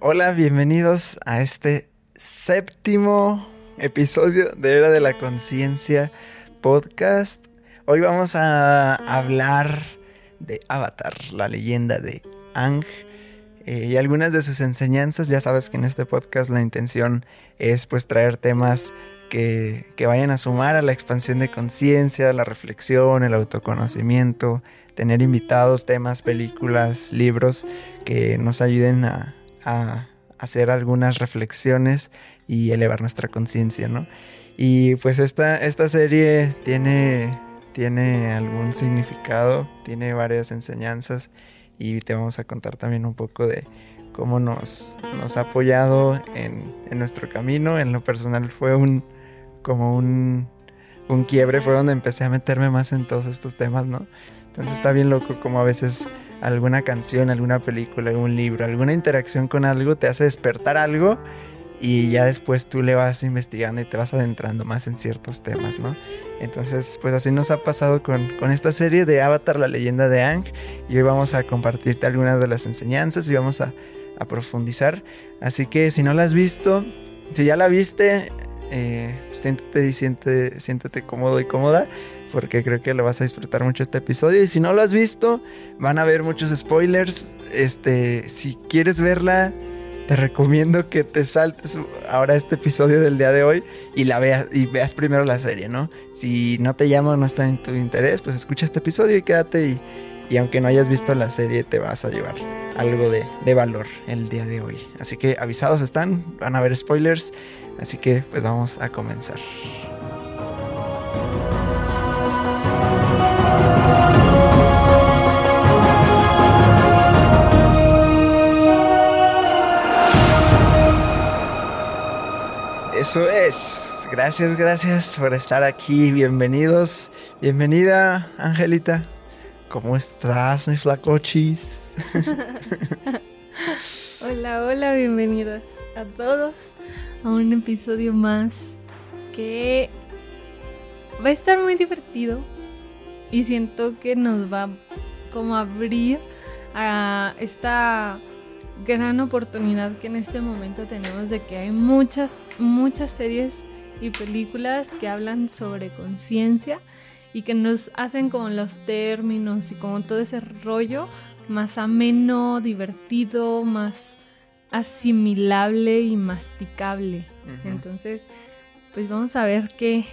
Hola, bienvenidos a este séptimo episodio de Era de la Conciencia podcast. Hoy vamos a hablar de Avatar, la leyenda de Ang. Eh, y algunas de sus enseñanzas. Ya sabes que en este podcast la intención es pues traer temas que, que vayan a sumar a la expansión de conciencia, la reflexión, el autoconocimiento, tener invitados, temas, películas, libros que nos ayuden a, a hacer algunas reflexiones y elevar nuestra conciencia, ¿no? Y pues esta, esta serie tiene, tiene algún significado, tiene varias enseñanzas y te vamos a contar también un poco de cómo nos, nos ha apoyado en, en nuestro camino. En lo personal fue un como un, un quiebre, fue donde empecé a meterme más en todos estos temas, ¿no? Entonces está bien loco como a veces alguna canción, alguna película, algún libro, alguna interacción con algo te hace despertar algo y ya después tú le vas investigando y te vas adentrando más en ciertos temas, ¿no? Entonces, pues así nos ha pasado con, con esta serie de Avatar, la leyenda de Ang, y hoy vamos a compartirte algunas de las enseñanzas y vamos a, a profundizar. Así que si no la has visto, si ya la viste, eh, siéntete y siéntete, siéntete cómodo y cómoda porque creo que lo vas a disfrutar mucho este episodio. Y si no lo has visto, van a haber muchos spoilers. Este, si quieres verla, te recomiendo que te saltes ahora este episodio del día de hoy y la veas y veas primero la serie, ¿no? Si no te llama no está en tu interés, pues escucha este episodio y quédate y, y aunque no hayas visto la serie, te vas a llevar algo de, de valor el día de hoy. Así que avisados están, van a haber spoilers. Así que pues vamos a comenzar. Eso es. Gracias, gracias por estar aquí. Bienvenidos. Bienvenida, Angelita. ¿Cómo estás, mi flacochis? hola, hola, bienvenidos a todos a un episodio más que va a estar muy divertido y siento que nos va como a abrir a esta gran oportunidad que en este momento tenemos de que hay muchas, muchas series y películas que hablan sobre conciencia y que nos hacen como los términos y como todo ese rollo más ameno, divertido, más asimilable y masticable. Entonces, pues vamos a ver qué,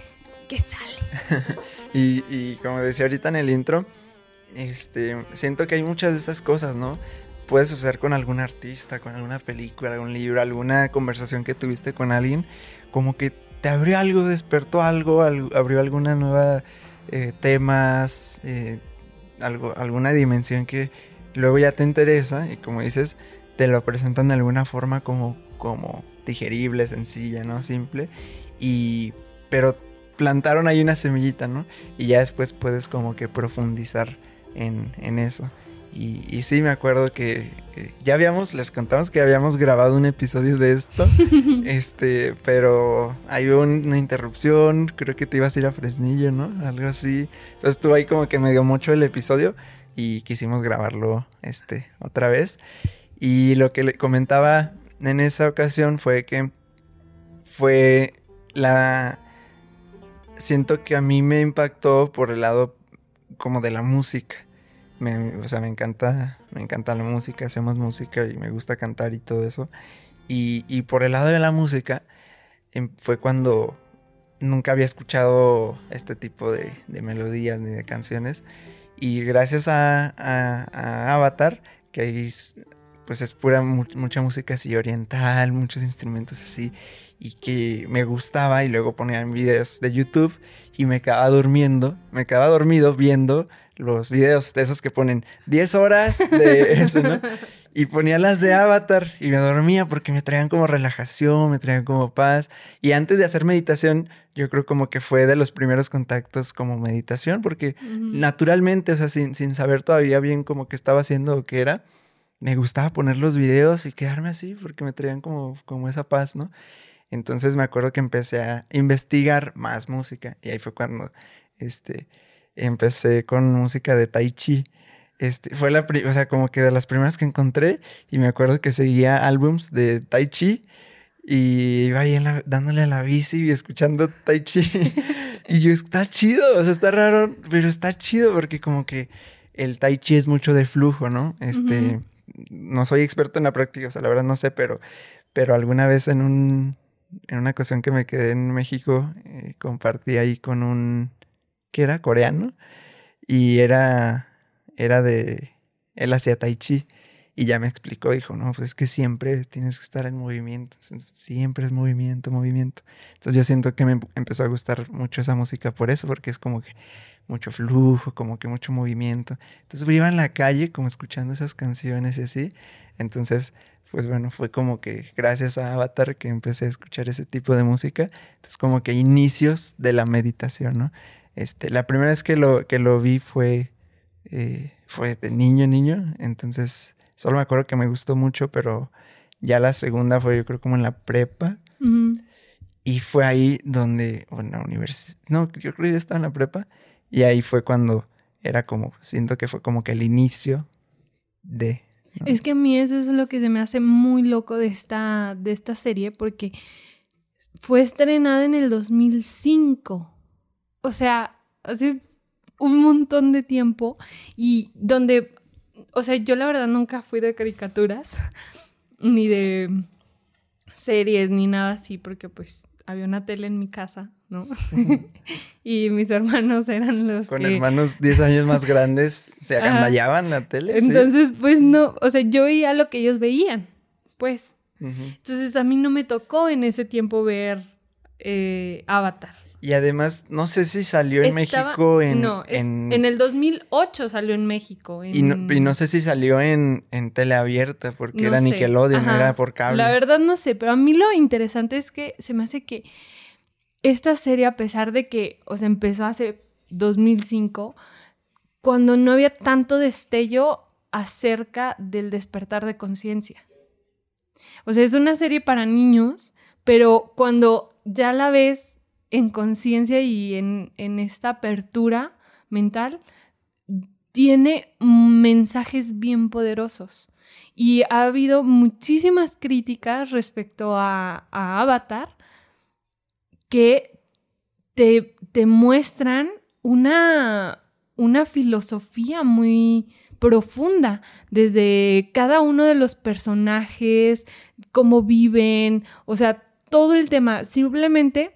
qué sale. y, y como decía ahorita en el intro, este, siento que hay muchas de estas cosas, ¿no? Puede suceder con algún artista, con alguna película, algún libro, alguna conversación que tuviste con alguien, como que te abrió algo, despertó algo, abrió alguna nueva eh, temas, eh, algo, alguna dimensión que luego ya te interesa y como dices, te lo presentan de alguna forma como, como digerible, sencilla, ¿no? Simple. Y, pero plantaron ahí una semillita, ¿no? Y ya después puedes como que profundizar en, en eso. Y, sí, me acuerdo que ya habíamos, les contamos que habíamos grabado un episodio de esto, este, pero hay una interrupción, creo que te ibas a ir a Fresnillo, ¿no? Algo así. Entonces estuvo ahí como que me dio mucho el episodio y quisimos grabarlo, este, otra vez. Y lo que le comentaba en esa ocasión fue que fue la... Siento que a mí me impactó por el lado como de la música me, o sea, me encanta, me encanta la música, hacemos música y me gusta cantar y todo eso. Y, y por el lado de la música, em, fue cuando nunca había escuchado este tipo de, de melodías ni de canciones. Y gracias a, a, Avatar, que ahí pues es pura mucha música así oriental, muchos instrumentos así, y que me gustaba y luego ponía videos de YouTube y me quedaba durmiendo, me quedaba dormido viendo los videos de esos que ponen 10 horas de eso, ¿no? Y ponía las de Avatar y me dormía porque me traían como relajación, me traían como paz. Y antes de hacer meditación, yo creo como que fue de los primeros contactos como meditación, porque naturalmente, o sea, sin, sin saber todavía bien como que estaba haciendo o qué era, me gustaba poner los videos y quedarme así porque me traían como, como esa paz, ¿no? Entonces me acuerdo que empecé a investigar más música y ahí fue cuando, este, empecé con música de Tai Chi. Este, fue la, o sea, como que de las primeras que encontré y me acuerdo que seguía álbums de Tai Chi y iba ahí dándole a la bici y escuchando Tai Chi. y yo, está chido, o sea, está raro, pero está chido porque como que el Tai Chi es mucho de flujo, ¿no? Este, no soy experto en la práctica, o sea, la verdad no sé, pero, pero alguna vez en un, en una ocasión que me quedé en México, eh, compartí ahí con un, ¿qué era? Coreano. Y era era de, él hacía tai chi y ya me explicó, dijo, no, pues es que siempre tienes que estar en movimiento, siempre es movimiento, movimiento. Entonces yo siento que me empezó a gustar mucho esa música por eso, porque es como que mucho flujo, como que mucho movimiento. Entonces iba en la calle como escuchando esas canciones y así. Entonces, pues bueno, fue como que gracias a Avatar que empecé a escuchar ese tipo de música. Entonces como que inicios de la meditación, ¿no? Este, la primera vez que lo, que lo vi fue eh, fue de niño, niño. Entonces, solo me acuerdo que me gustó mucho, pero ya la segunda fue yo creo como en la prepa. Y fue ahí donde, o en la universidad, no, yo creo que ya estaba en la prepa. Y ahí fue cuando era como, siento que fue como que el inicio de... Es que a mí eso es lo que se me hace muy loco de esta, de esta serie, porque fue estrenada en el 2005. O sea, hace un montón de tiempo y donde, o sea, yo la verdad nunca fui de caricaturas, ni de series, ni nada así, porque pues había una tele en mi casa, ¿no? y mis hermanos eran los Con hermanos 10 años más grandes, se agandallaban la tele. Entonces, pues no, o sea, yo veía lo que ellos veían, pues. Entonces a mí no me tocó en ese tiempo ver eh, Avatar. Y además, no sé si salió en México en... No, en... el 2008 salió en México. Y, no, sé si salió en, en teleabierta, porque era Nickelodeon, era por cable. La verdad no sé, pero a mí lo interesante es que se me hace que esta serie, a pesar de que, o sea, empezó hace 2005, cuando no había tanto destello acerca del despertar de conciencia. O sea, es una serie para niños, pero cuando ya la ves en conciencia y en, esta apertura mental, tiene mensajes bien poderosos. Y ha habido muchísimas críticas respecto a, Avatar que te, te muestran una, una filosofía muy profunda desde cada uno de los personajes, cómo viven, o sea, todo el tema. Simplemente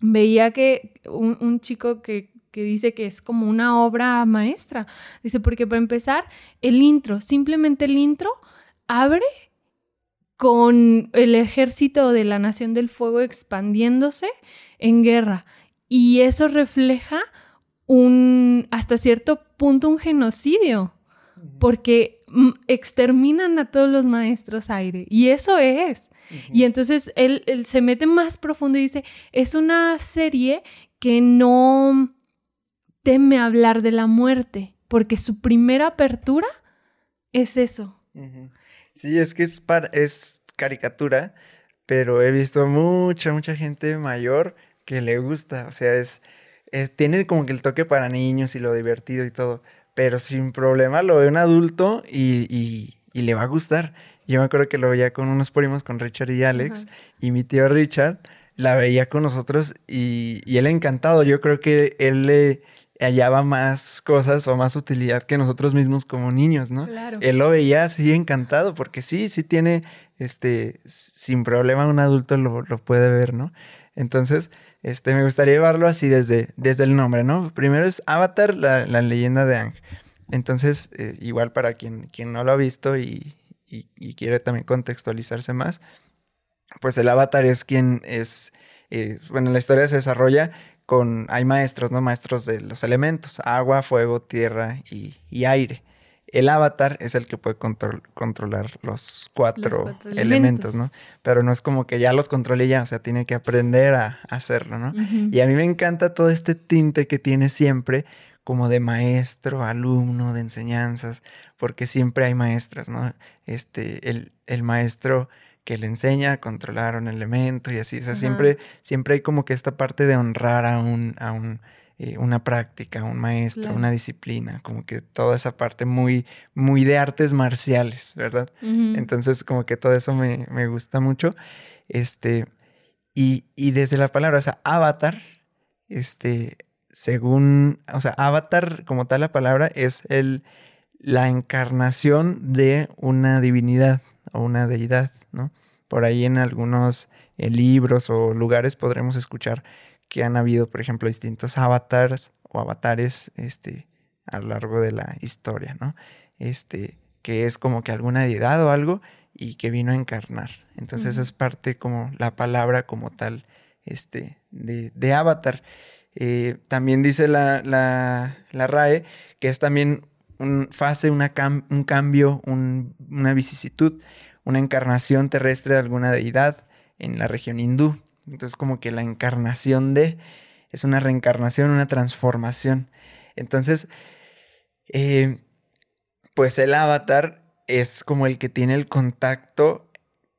veía que un, chico que, dice que es como una obra maestra. Dice, porque para empezar, el intro, simplemente el intro, abre con el ejército de la Nación del Fuego expandiéndose en guerra. Y eso refleja un, hasta cierto punto, un genocidio, porque exterminan a todos los maestros aire. Y eso es. Y entonces él, se mete más profundo y dice, es una serie que no teme hablar de la muerte, porque su primera apertura es eso. Sí, es que es, es caricatura, pero he visto mucha, mucha gente mayor que le gusta, o sea, es, tiene como que el toque para niños y lo divertido y todo, pero sin problema lo ve un adulto y le va a gustar. Yo me acuerdo que lo veía con unos primos, con Richard y Alex, y mi tío Richard la veía con nosotros y, y él encantado. Yo creo que él le hallaba más cosas o más utilidad que nosotros mismos como niños, ¿no? Claro. Él lo veía así encantado porque sí, sí tiene, este, sin problema un adulto lo, puede ver, ¿no? Entonces, este, me gustaría llevarlo así desde, desde el nombre, ¿no? Primero es Avatar, la, leyenda de Ang. Entonces, eh, igual para quien, quien no lo ha visto y, y, quiere también contextualizarse más, pues el avatar es quien es, eh, bueno, la historia se desarrolla con, hay maestros, ¿no? Maestros de los elementos, agua, fuego, tierra y, aire. El avatar es el que puede controlar los cuatro, elementos. ¿no? Pero no es como que ya los controle ya, o sea, tiene que aprender a, hacerlo, ¿no? Y a mí me encanta todo este tinte que tiene siempre como de maestro, alumno, de enseñanzas, porque siempre hay maestras, ¿no? Este, el, el maestro que le enseña a controlar un elemento y así, o sea, siempre, siempre hay como que esta parte de honrar a un, a un eh, una práctica, un maestro, una disciplina, como que toda esa parte muy, muy de artes marciales, ¿verdad? Entonces, como que todo eso me, me gusta mucho. Este, y, y, desde la palabra, o sea, avatar, este, según, o sea, avatar como tal la palabra es el, la encarnación de una divinidad o una deidad, ¿no? Por ahí en algunos eh, libros o lugares podremos escuchar que han habido, por ejemplo, distintos avatars o avatares este, a lo largo de la historia, ¿no? Este, que es como que alguna deidad o algo y que vino a encarnar. Entonces es parte como la palabra como tal este, de, de avatar. Eh, también dice la, la, la, RAE que es también un fase, una un cambio, una vicisitud, una encarnación terrestre de alguna deidad en la región hindú. Entonces como que la encarnación de es una reencarnación, una transformación. Entonces, eh, pues el avatar es como el que tiene el contacto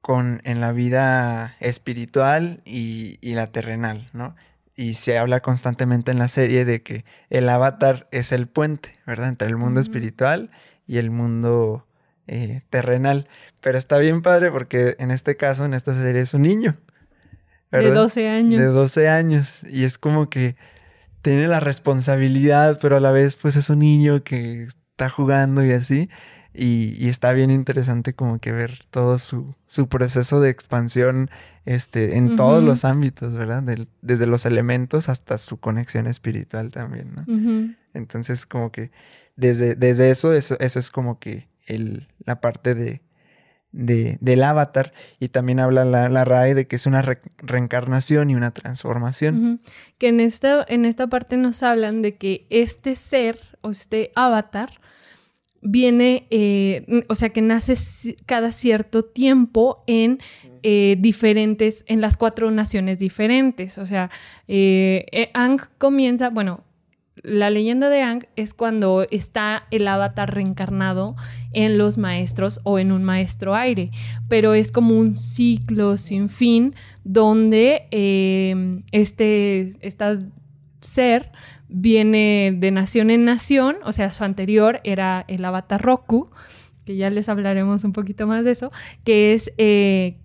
con en la vida espiritual y, y la terrenal, ¿no? y se habla constantemente en la serie de que el avatar es el puente, ¿verdad? Entre el mundo espiritual y el mundo eh, terrenal. Pero está bien padre porque en este caso, en esta serie, es un niño. ¿Verdad? De 12 años. De 12 años. Y es como que tiene la responsabilidad, pero a la vez pues es un niño que está jugando y así. Y, está bien interesante como que ver todo su, su proceso de expansión este, en todos los ámbitos, ¿verdad? desde los elementos hasta su conexión espiritual también, ¿no? Entonces como que desde, desde eso, eso, eso es como que el, la parte de, de, del avatar y también habla la, la RAE de que es una reencarnación y una transformación. Que en esta, en esta parte nos hablan de que este ser o este avatar viene, eh, o sea, que nace cada cierto tiempo en eh, diferentes, en las cuatro naciones diferentes. O sea, eh, Ang comienza, bueno, la leyenda de Ang es cuando está el avatar reencarnado en los maestros o en un maestro aire, pero es como un ciclo sin fin donde este, este ser viene de nación en nación, o sea, su anterior era el avatar Roku, que ya les hablaremos un poquito más de eso, que es eh,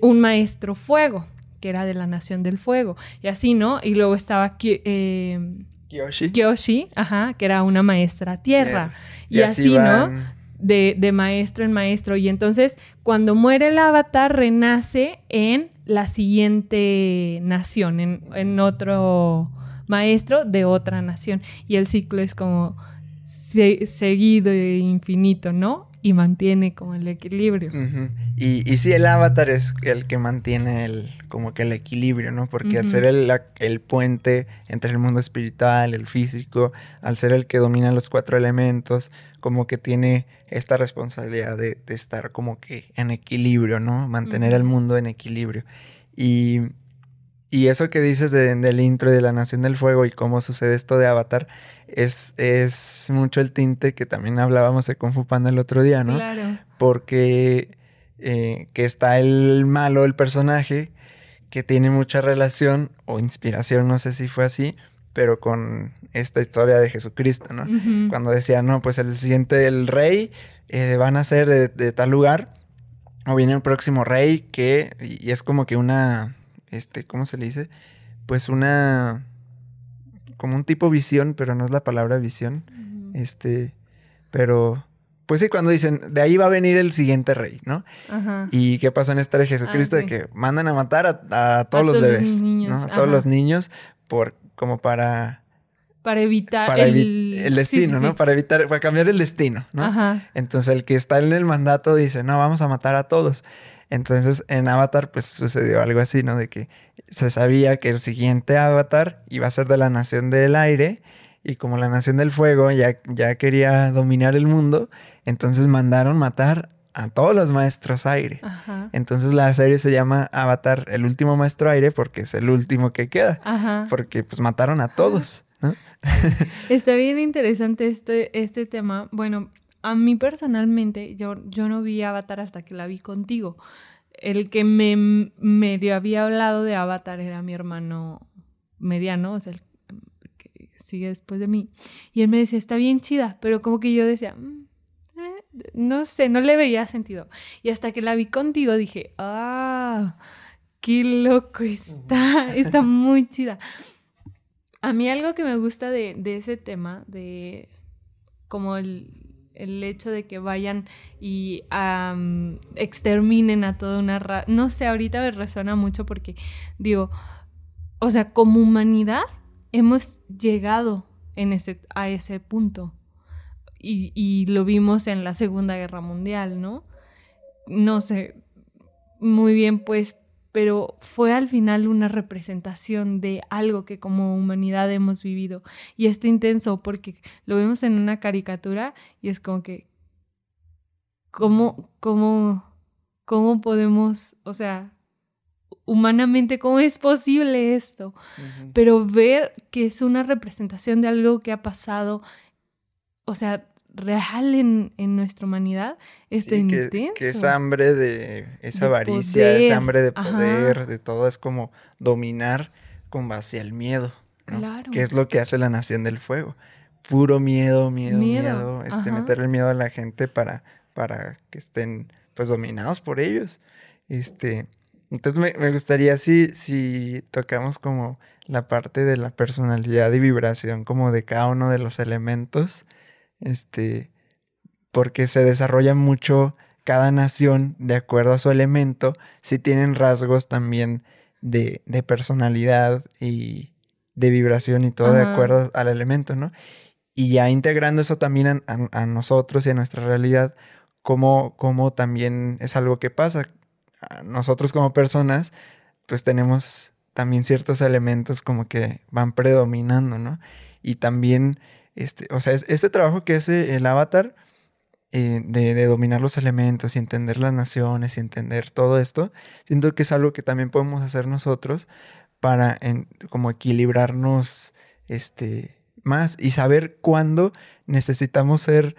un maestro fuego, que era de la nación del fuego, y así, ¿no? Y luego estaba... Eh, Kyoshi. ajá, que era una maestra tierra. Y, así, ¿no? De, de, maestro en maestro. Y entonces, cuando muere el avatar, renace en la siguiente nación, en, en otro maestro de otra nación. Y el ciclo es como seguido e infinito, ¿no? Y mantiene como el equilibrio. y, y sí, el avatar es el que mantiene el, como que el equilibrio, ¿no? Porque al ser el, el, puente entre el mundo espiritual, el físico, al ser el que domina los cuatro elementos, como que tiene esta responsabilidad de, estar como que en equilibrio, ¿no? Mantener el mundo en equilibrio. Y y eso que dices del intro de la Nación del Fuego y cómo sucede esto de Avatar, es, es mucho el tinte que también hablábamos de Kung Fu Panda el otro día, ¿no? Claro. Porque eh, que está el malo, el personaje, que tiene mucha relación o inspiración, no sé si fue así, pero con esta historia de Jesucristo, ¿no? Cuando decía, no, pues el siguiente, el rey, eh, van a ser de, de tal lugar, o viene el próximo rey que, y es como que una este, ¿cómo se le dice? Pues una, como un tipo visión, pero no es la palabra visión, este, pero, pues sí, cuando dicen, de ahí va a venir el siguiente rey, ¿no? Ajá. Y qué pasa en esta de Jesucristo, ah, de que mandan a matar a, todos los bebés, ¿no? A todos los niños, por, como para... Para evitar el... el... destino, ¿no? Para evitar, para cambiar el destino, ¿no? Ajá. Entonces el que está en el mandato dice, no, vamos a matar a todos. Entonces en Avatar pues sucedió algo así, ¿no? De que se sabía que el siguiente Avatar iba a ser de la Nación del Aire y como la Nación del Fuego ya, ya quería dominar el mundo, entonces mandaron matar a todos los maestros aire. Entonces la serie se llama Avatar, el último maestro aire, porque es el último que queda. Ajá. Porque pues mataron a todos. ¿no? Está bien interesante este, este tema. Bueno, a mí personalmente, yo, yo no vi Avatar hasta que la vi contigo. El que me medio había hablado de Avatar era mi hermano mediano, o sea, el que sigue después de mí. Y él me decía, está bien chida, pero como que yo decía, mm, eh, no sé, no le veía sentido. Y hasta que la vi contigo dije, ah, qué loco está, está muy chida. A mí algo que me gusta de, ese tema, de como el, hecho de que vayan y exterminen a toda una raza, no sé, ahorita me resuena mucho porque digo, o sea, como humanidad hemos llegado en ese, a ese punto. Y, y, lo vimos en la Segunda Guerra Mundial, ¿no? No sé muy bien, pues, pero fue al final una representación de algo que como humanidad hemos vivido. Y está intenso porque lo vemos en una caricatura y es como que, ¿cómo, cómo, cómo podemos, o sea, humanamente, cómo es posible esto? Pero ver que es una representación de algo que ha pasado, o sea, real en, nuestra humanidad es sí, que, que, esa hambre de esa avaricia, esa hambre de poder, de todo, es como dominar con base al miedo. Claro. Que es lo que hace la Nación del Fuego. Puro miedo, miedo, miedo. este, meterle miedo a la gente para, para que estén pues dominados por ellos. Este, entonces me, me gustaría si, si tocamos como la parte de la personalidad y vibración como de cada uno de los elementos este, porque se desarrolla mucho cada nación de acuerdo a su elemento, si tienen rasgos también de, de personalidad y de vibración y todo de acuerdo al elemento, ¿no? Y ya integrando eso también a, nosotros y a nuestra realidad, como, como también es algo que pasa. Nosotros como personas, pues tenemos también ciertos elementos como que van predominando, ¿no? Y también este, o sea, este trabajo que hace el avatar eh, de, dominar los elementos y entender las naciones y entender todo esto, siento que es algo que también podemos hacer nosotros para como equilibrarnos este, más y saber cuándo necesitamos ser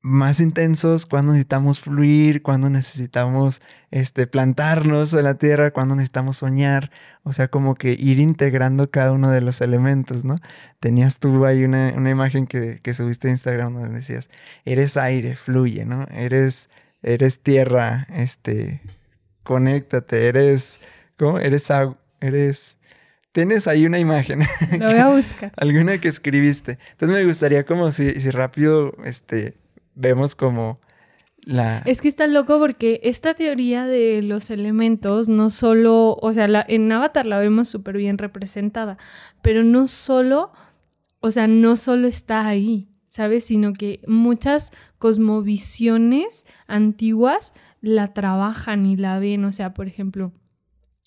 más intensos, cuando necesitamos fluir, cuando necesitamos este, plantarnos en la tierra, cuando necesitamos soñar, o sea, como que ir integrando cada uno de los elementos, ¿no? Tenías tú ahí una, imagen que, que, subiste a Instagram donde decías, eres aire, fluye, ¿no? Eres, eres tierra, este, conéctate, eres, ¿cómo? Eres agua, eres... Tienes ahí una imagen. Lo voy a buscar. alguna que escribiste. Entonces me gustaría como si, si rápido, este, vemos como la... Es que está loco porque esta teoría de los elementos no solo, o sea, en Avatar la vemos súper bien representada, pero no solo, o sea, no solo está ahí, ¿sabes? Sino que muchas cosmovisiones antiguas la trabajan y la ven, o sea, por ejemplo,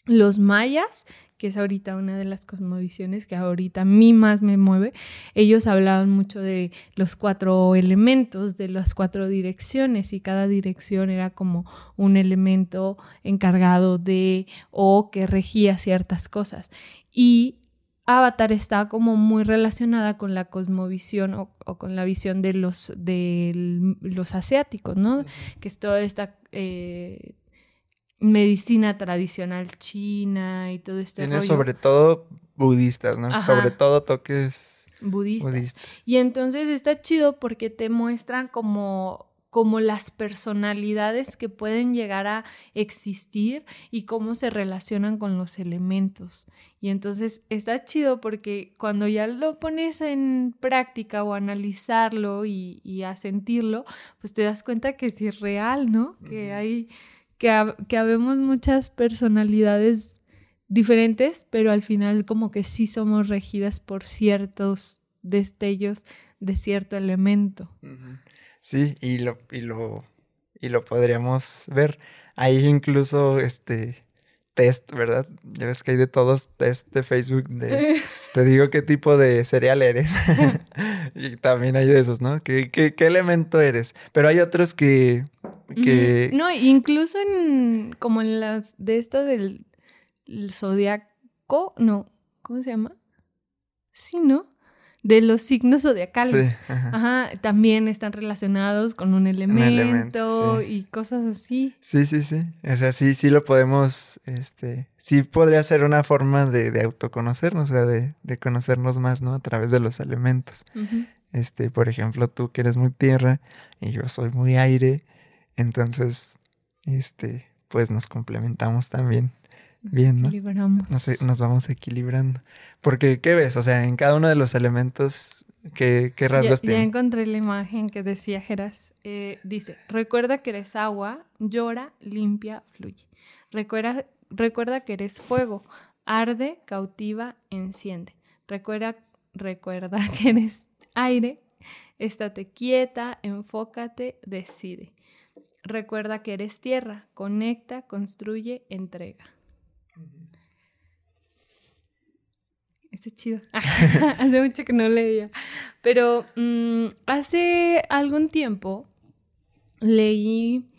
los mayas que es ahorita una de las cosmovisiones que ahorita a mí más me mueve, ellos hablaban mucho de los cuatro elementos, de las cuatro direcciones y cada dirección era como un elemento encargado de o que regía ciertas cosas. Y Avatar está como muy relacionada con la cosmovisión o, con la visión de los, de los asiáticos, ¿no? Que es toda esta eh, medicina tradicional china y todo este Tiene sobre todo budistas, ¿no? Sobre todo toques budistas. Y entonces está chido porque te muestran como como las personalidades que pueden llegar a existir y cómo se relacionan con los elementos. Y entonces está chido porque cuando ya lo pones en práctica o analizarlo y, a sentirlo, pues te das cuenta que sí es real, ¿no? Que hay que, habemos muchas personalidades diferentes, pero al final como que sí somos regidas por ciertos destellos de cierto elemento. Sí, y lo, y lo, y lo podríamos ver. Hay incluso este test, ¿verdad? Ya ves que hay de todos test de Facebook de te digo qué tipo de cereal eres. y también hay de esos, ¿no? ¿Qué, qué, qué elemento eres? Pero hay otros que no, incluso en como en las de esta del zodiaco, no, ¿cómo se llama? Sí, ¿no? De los signos zodiacales. Sí, ajá. Ajá, también están relacionados con un elemento, elemento, sí. y cosas así. Sí, sí, sí. O sea, sí, sí lo podemos, este, sí podría ser una forma de, de autoconocernos, o sea, de, de conocernos más, ¿no? A través de los elementos. Este, por ejemplo, tú que eres muy tierra y yo soy muy aire, entonces, este, pues nos complementamos también. Nos Bien, ¿no? equilibramos. Nos, nos vamos equilibrando. Porque, ¿qué ves? O sea, en cada uno de los elementos, ¿qué, qué Ya, rasgos ya tiene? encontré la imagen que decía Geras. Eh, dice, recuerda que eres agua, llora, limpia, fluye. Recuerda, recuerda que eres fuego, arde, cautiva, enciende. Recuerda, recuerda que eres aire, estate quieta, enfócate, decide. Recuerda que eres tierra, conecta, construye, entrega. Este chido. hace mucho que no leía. Pero mm, hace algún tiempo leí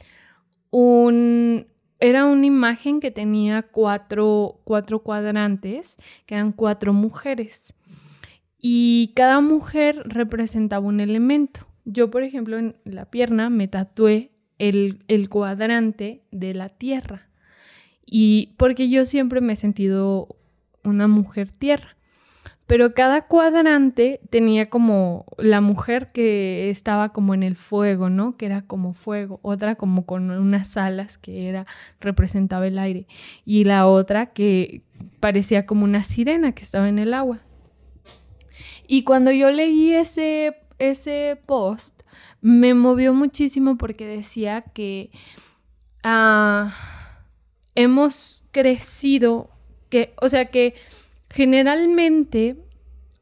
un... Era una imagen que tenía cuatro, cuatro cuadrantes, que eran cuatro mujeres. Y cada mujer representaba un elemento. Yo, por ejemplo, en la pierna me tatué el, el cuadrante de la tierra. Y porque yo siempre me he sentido una mujer tierra. Pero cada cuadrante tenía como la mujer que estaba como en el fuego, ¿no? Que era como fuego. Otra como con unas alas que era representaba el aire. Y la otra que parecía como una sirena que estaba en el agua. Y cuando yo leí ese, ese post, me movió muchísimo porque decía que ah, hemos crecido, que, o sea que generalmente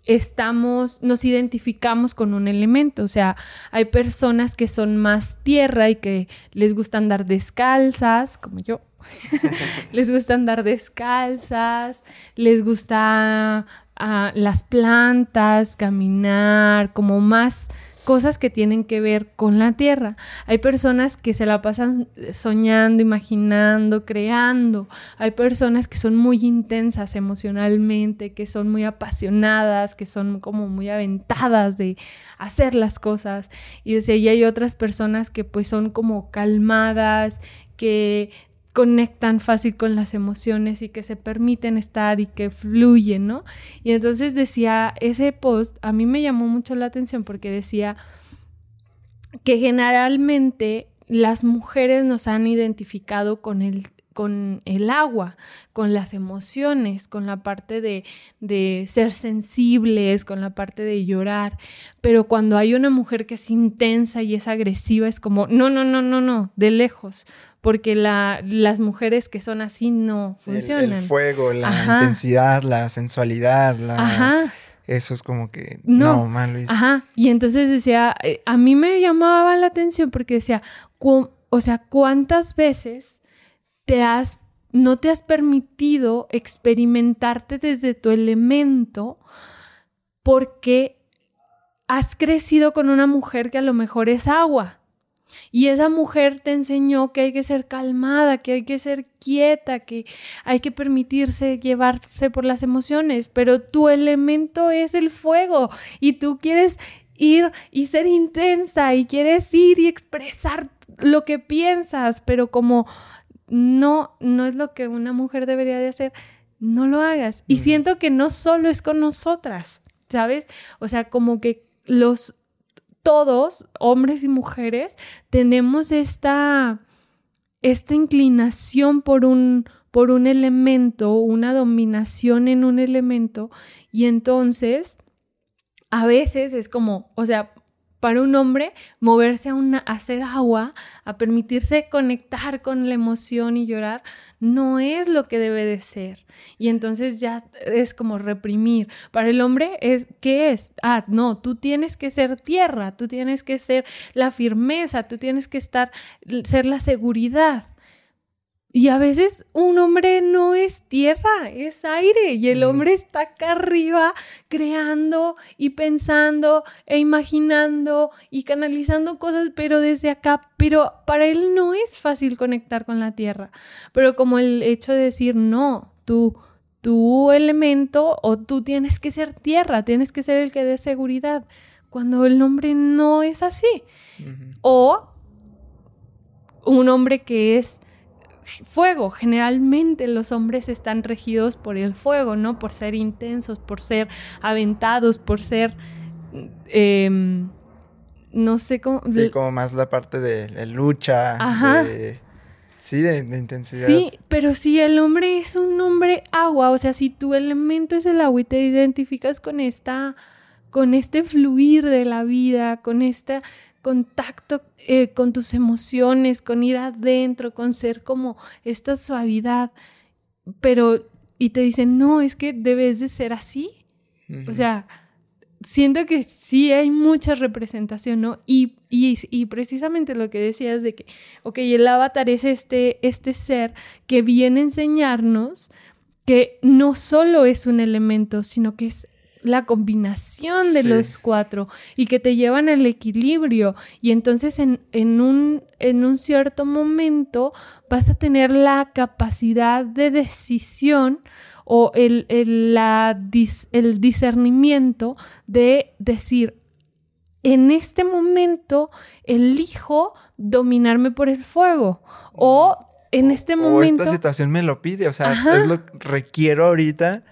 estamos, nos identificamos con un elemento, o sea, hay personas que son más tierra y que les gusta andar descalzas, como yo, les gusta andar descalzas, les gusta ah, las plantas, caminar, como más cosas que tienen que ver con la tierra. Hay personas que se la pasan soñando, imaginando, creando. Hay personas que son muy intensas emocionalmente, que son muy apasionadas, que son como muy aventadas de hacer las cosas. Y, decía, y hay otras personas que pues son como calmadas, que conectan fácil con las emociones y que se permiten estar y que fluyen, ¿no? Y entonces decía, ese post a mí me llamó mucho la atención porque decía que generalmente las mujeres nos han identificado con el, con el agua, con las emociones, con la parte de, de ser sensibles, con la parte de llorar. Pero cuando hay una mujer que es intensa y es agresiva, es como, no, no, no, no, no, de lejos. Porque la, las mujeres que son así no el- funcionan. El, fuego, la Ajá. intensidad, la sensualidad, la... Ajá. Eso es como que... No. No, mal, Luis. Ajá, y entonces decía, eh, a mí me llamaba la atención porque decía, o sea, ¿cuántas veces te has, no te has permitido experimentarte desde tu elemento porque has crecido con una mujer que a lo mejor es agua? Y esa mujer te enseñó que hay que ser calmada, que hay que ser quieta, que hay que permitirse llevarse por las emociones, pero tu elemento es el fuego y tú quieres ir y ser intensa y quieres ir y expresar lo que piensas, pero como no, no es lo que una mujer debería de hacer, no lo hagas. Y siento que no solo es con nosotras, ¿sabes? O sea, como que los todos, hombres y mujeres, tenemos esta, esta inclinación por un, por un elemento, una dominación en un elemento, y entonces a veces es como, o sea, para un hombre moverse a, una, hacer agua, a permitirse conectar con la emoción y llorar, no es lo que debe de ser. Y entonces ya es como reprimir. Para el hombre es, ¿qué es? Ah, no, tú tienes que ser tierra, tú tienes que ser la firmeza, tú tienes que estar, ser la seguridad. Y a veces un hombre no es tierra, es aire. Y el hombre está acá arriba creando y pensando e imaginando y canalizando cosas, pero desde acá. Pero para él no es fácil conectar con la tierra. Pero como el hecho de decir, no, tú, tu elemento o tú tienes que ser tierra, tienes que ser el que dé seguridad, cuando el hombre no es así. O un hombre que es fuego. Generalmente los hombres están regidos por el fuego, ¿no? Por ser intensos, por ser aventados, por ser... Em, no sé cómo... Sí, como más la parte de, lucha. Ajá. Sí, de, intensidad. Sí, pero si el hombre es un hombre agua, o sea, si tu elemento es el agua y te identificas con esta, con este fluir de la vida, con este contacto eh, con tus emociones, con ir adentro, con ser como esta suavidad, pero y te dicen, no, es que debes de ser así. O sea, siento que sí hay mucha representación, ¿no? Y, y, precisamente lo que decías de que, ok, el avatar es este, este ser que viene a enseñarnos que no solo es un elemento, sino que es la combinación de los cuatro y que te llevan al equilibrio. Y entonces en, en, un, en un cierto momento vas a tener la capacidad de decisión o el, la, el discernimiento de decir, en este momento elijo dominarme por el fuego o en este momento... O esta situación me lo pide, o sea, es lo que requiero ahorita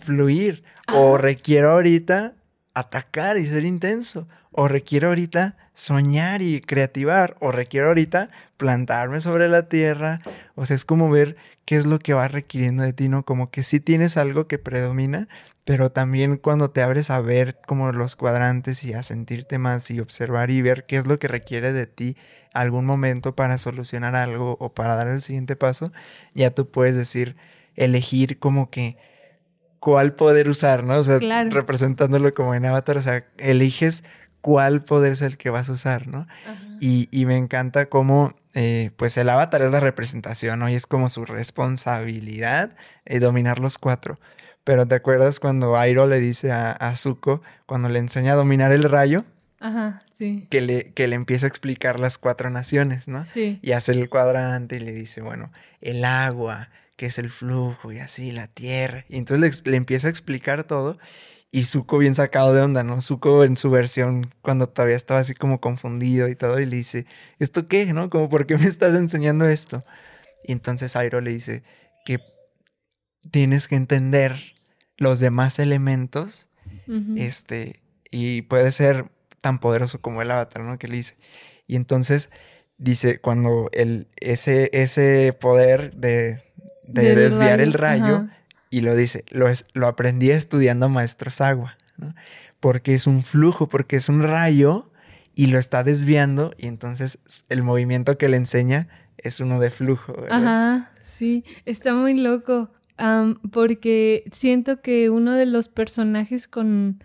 fluir o requiero ahorita atacar y ser intenso o requiero ahorita soñar y creativar o requiero ahorita plantarme sobre la tierra. O sea, es como ver qué es lo que va requiriendo de ti, ¿no? Como que sí tienes algo que predomina, pero también cuando te abres a ver como los cuadrantes y a sentirte más y observar y ver qué es lo que requiere de ti algún momento para solucionar algo o para dar el siguiente paso, ya tú puedes decir, elegir como que cuál poder usar, ¿no? O sea, representándolo como en Avatar, o sea, eliges cuál poder es el que vas a usar, ¿no? Y, me encanta cómo, eh, pues el avatar es la representación, ¿no? Y es como su responsabilidad eh, dominar los cuatro. Pero ¿te acuerdas cuando Airo le dice a, Zuko, cuando le enseña a dominar el rayo? Ajá, sí. Que le, que le empieza a explicar las cuatro naciones, ¿no? Sí. Y hace el cuadrante y le dice, bueno, el agua, que es el flujo y así, la tierra. Y entonces le empieza a explicar todo y Zuko bien sacado de onda, ¿no? Zuko en su versión cuando todavía estaba así como confundido y todo y le dice, ¿esto qué? ¿No? Como, ¿por qué me estás enseñando esto? Y entonces Airo le dice que tienes que entender los demás elementos, este, y puede ser tan poderoso como el avatar, ¿no? Que le dice. Y entonces dice, cuando el, ese, ese poder de, desviar el rayo y lo dice, lo, es, lo aprendí estudiando Maestros Agua, ¿no? porque es un flujo, porque es un rayo y lo está desviando y entonces el movimiento que le enseña es uno de flujo. Ajá, sí, está muy loco porque siento que uno de los personajes con,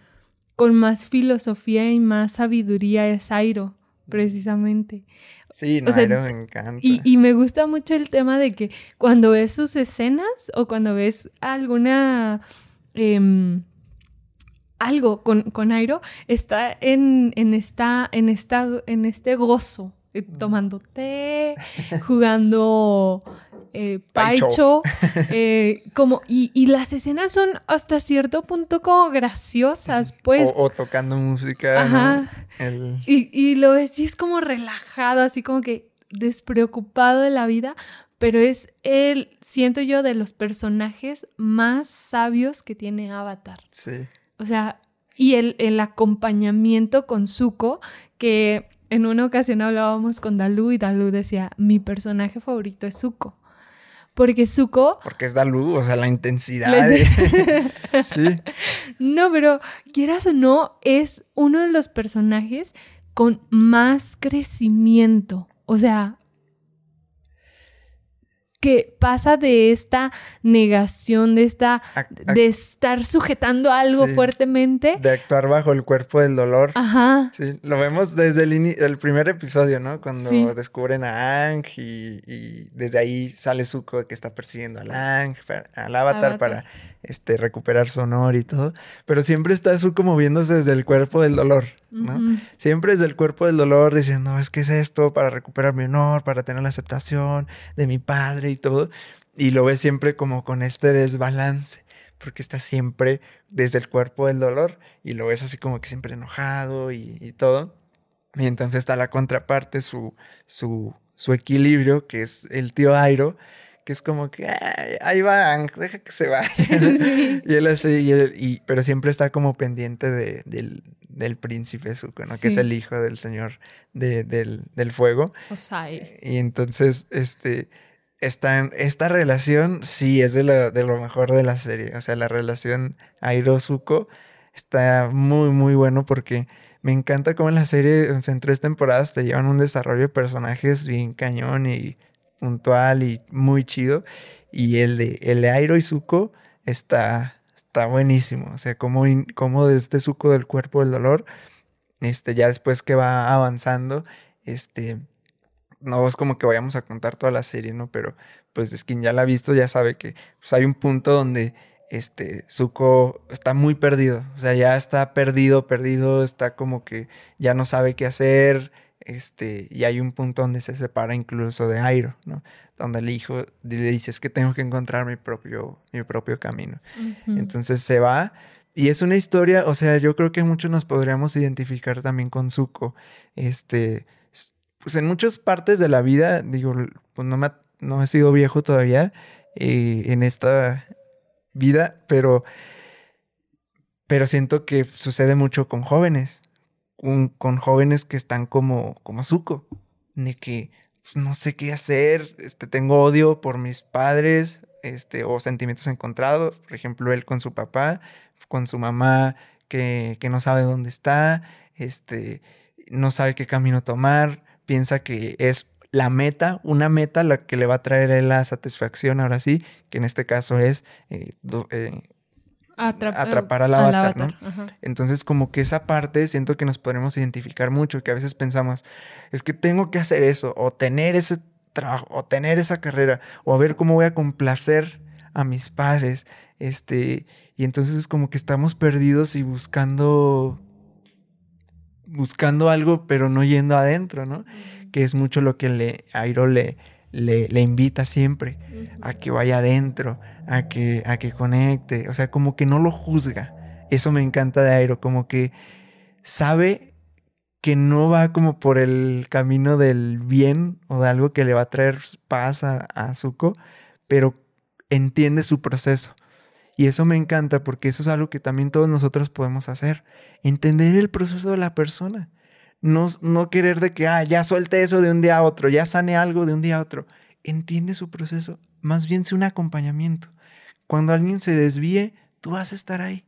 con más filosofía y más sabiduría es Airo, precisamente. Sí, no, me encanta. Y, me gusta mucho el tema de que cuando ves sus escenas o cuando ves alguna... Em, algo con, con Airo, está en, en, esta, en, esta, en este gozo, tomando té, jugando eh, paicho, eh, como, y, las escenas son hasta cierto punto como graciosas, pues. O, tocando música. Ajá. Y, y, lo ves y es como relajado, así como que despreocupado de la vida, pero es él, siento yo, de los personajes más sabios que tiene Avatar. Sí. O sea, y el, el acompañamiento con Zuko, que en una ocasión hablábamos con Dalu y Dalu decía, mi personaje favorito es Zuko. Porque Zuko... Porque es Dalu, o sea, la intensidad. sí. No, pero quieras o no, es uno de los personajes con más crecimiento. O sea, que pasa de esta negación, de esta, de estar sujetando algo fuertemente. De actuar bajo el cuerpo del dolor. Ajá. Sí, lo vemos desde el, el primer episodio, ¿no? Cuando descubren a Ang y, desde ahí sale Zuko que está persiguiendo al Ang, al avatar, para este, recuperar su honor y todo. Pero siempre está Zuko moviéndose desde el cuerpo del dolor, ¿no? Siempre desde el cuerpo del dolor diciendo, es que es esto para recuperar mi honor, para tener la aceptación de mi padre y todo. y lo ves siempre como con este desbalance, porque está siempre desde el cuerpo del dolor y lo ves así como que siempre enojado y, todo. Y entonces está la contraparte, su, su, su equilibrio, que es el tío Airo, que es como que ahí van, deja que se vaya. y él así, y pero siempre está como pendiente de, del, del, príncipe Zuko, ¿no? Que es el hijo del señor de, del, del, fuego. Osai. Y entonces, este, esta, esta relación sí es de lo, de lo mejor de la serie. O sea, la relación Airo-Zuko está muy, muy bueno porque me encanta cómo en la serie, en tres temporadas, te llevan un desarrollo de personajes bien cañón y puntual y muy chido. Y el de, el de Airo y Zuko está, está buenísimo. O sea, como, como de este Zuko del cuerpo del dolor, este, ya después que va avanzando, este, no es como que vayamos a contar toda la serie, ¿no? Pero pues es quien ya la ha visto ya sabe que pues, hay un punto donde este Zuko está muy perdido, o sea, ya está perdido, perdido, está como que ya no sabe qué hacer, este, y hay un punto donde se separa incluso de Airo, ¿no? Donde el hijo le dice, es que tengo que encontrar mi propio, mi propio camino. Entonces se va. Y es una historia, o sea, yo creo que muchos nos podríamos identificar también con Zuko. Este, pues en muchas partes de la vida, digo, pues no, me, no he sido viejo todavía eh, en esta vida, pero, pero siento que sucede mucho con jóvenes con jóvenes que están como, como de que pues, no sé qué hacer, este, tengo odio por mis padres, este, o sentimientos encontrados, por ejemplo, él con su papá, con su mamá que, que no sabe dónde está, este, no sabe qué camino tomar, piensa que es la meta, una meta la que le va a traer la satisfacción ahora sí, que en este caso es eh, eh, atrapar al avatar, ¿no? Entonces, como que esa parte siento que nos podremos identificar mucho, que a veces pensamos, es que tengo que hacer eso, o tener ese trabajo, o tener esa carrera, o a ver cómo voy a complacer a mis padres, este, y entonces es como que estamos perdidos y buscando, buscando algo, pero no yendo adentro, ¿no? Que es mucho lo que le, Airo le, le, invita siempre a que vaya adentro, a que, a que conecte, o sea, como que no lo juzga. Eso me encanta de Airo, como que sabe que no va como por el camino del bien o de algo que le va a traer paz a, a Zuko, pero entiende su proceso. Y eso me encanta porque eso es algo que también todos nosotros podemos hacer. Entender el proceso de la persona. No, no querer de que, ah, ya suelte eso de un día a otro, ya sane algo de un día a otro. Entiende su proceso. Más bien sea un acompañamiento. Cuando alguien se desvíe, tú vas a estar ahí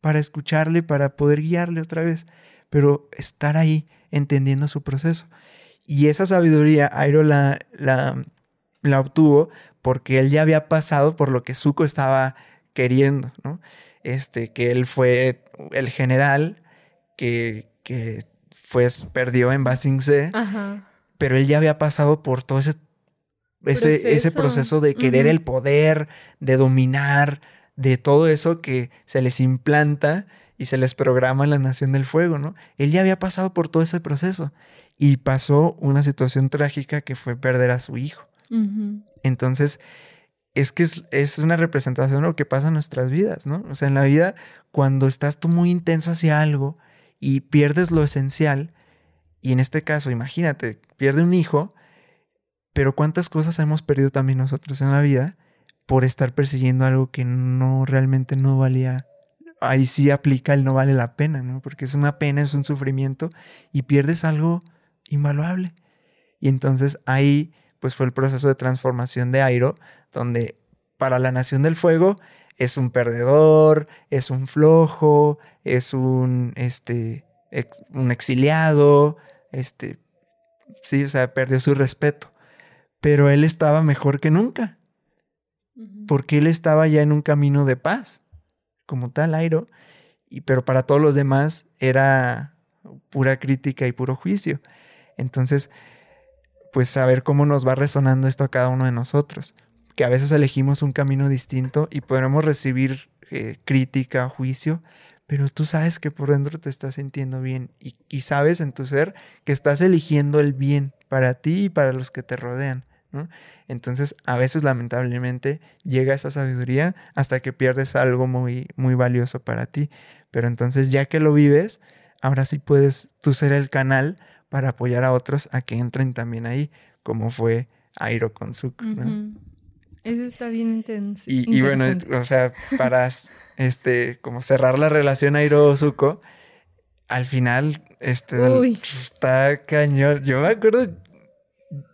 para escucharle, para poder guiarle otra vez, pero estar ahí entendiendo su proceso. Y esa sabiduría Airo la, la, la obtuvo porque él ya había pasado por lo que Zuko estaba queriendo, ¿no? Este, que él fue el general que, que pues perdió en Basing C, pero él ya había pasado por todo ese ese, ese proceso de querer el poder, de dominar, de todo eso que se les implanta y se les programa en la Nación del Fuego, ¿no? Él ya había pasado por todo ese proceso y pasó una situación trágica que fue perder a su hijo. Entonces, es que es, es, una representación de lo que pasa en nuestras vidas, ¿no? O sea, en la vida, cuando estás tú muy intenso hacia algo y pierdes lo esencial, y en este caso, imagínate, pierde un hijo, pero cuántas cosas hemos perdido también nosotros en la vida por estar persiguiendo algo que no realmente no valía. Ahí sí aplica el no vale la pena, ¿no? Porque es una pena, es un sufrimiento y pierdes algo invaluable. Y entonces ahí pues fue el proceso de transformación de Airo, donde para la Nación del Fuego es un perdedor, es un flojo, es un, este, un exiliado, este, sí, o sea, perdió su respeto. Pero él estaba mejor que nunca, porque él estaba ya en un camino de paz, como tal, Airo, y, pero para todos los demás era pura crítica y puro juicio. Entonces, pues saber cómo nos va resonando esto a cada uno de nosotros, que a veces elegimos un camino distinto y podremos recibir eh, crítica, juicio, pero tú sabes que por dentro te estás sintiendo bien y, sabes en tu ser que estás eligiendo el bien para ti y para los que te rodean. Entonces, a veces lamentablemente llega esa sabiduría hasta que pierdes algo muy, muy valioso para ti. Pero entonces, ya que lo vives, ahora sí puedes tú ser el canal para apoyar a otros a que entren también ahí, como fue Airo con ¿no? Eso está bien intenso. Y, y, bueno, o sea, para este, como cerrar la relación Airo-Zuko, al final, este, está cañón. Yo me acuerdo,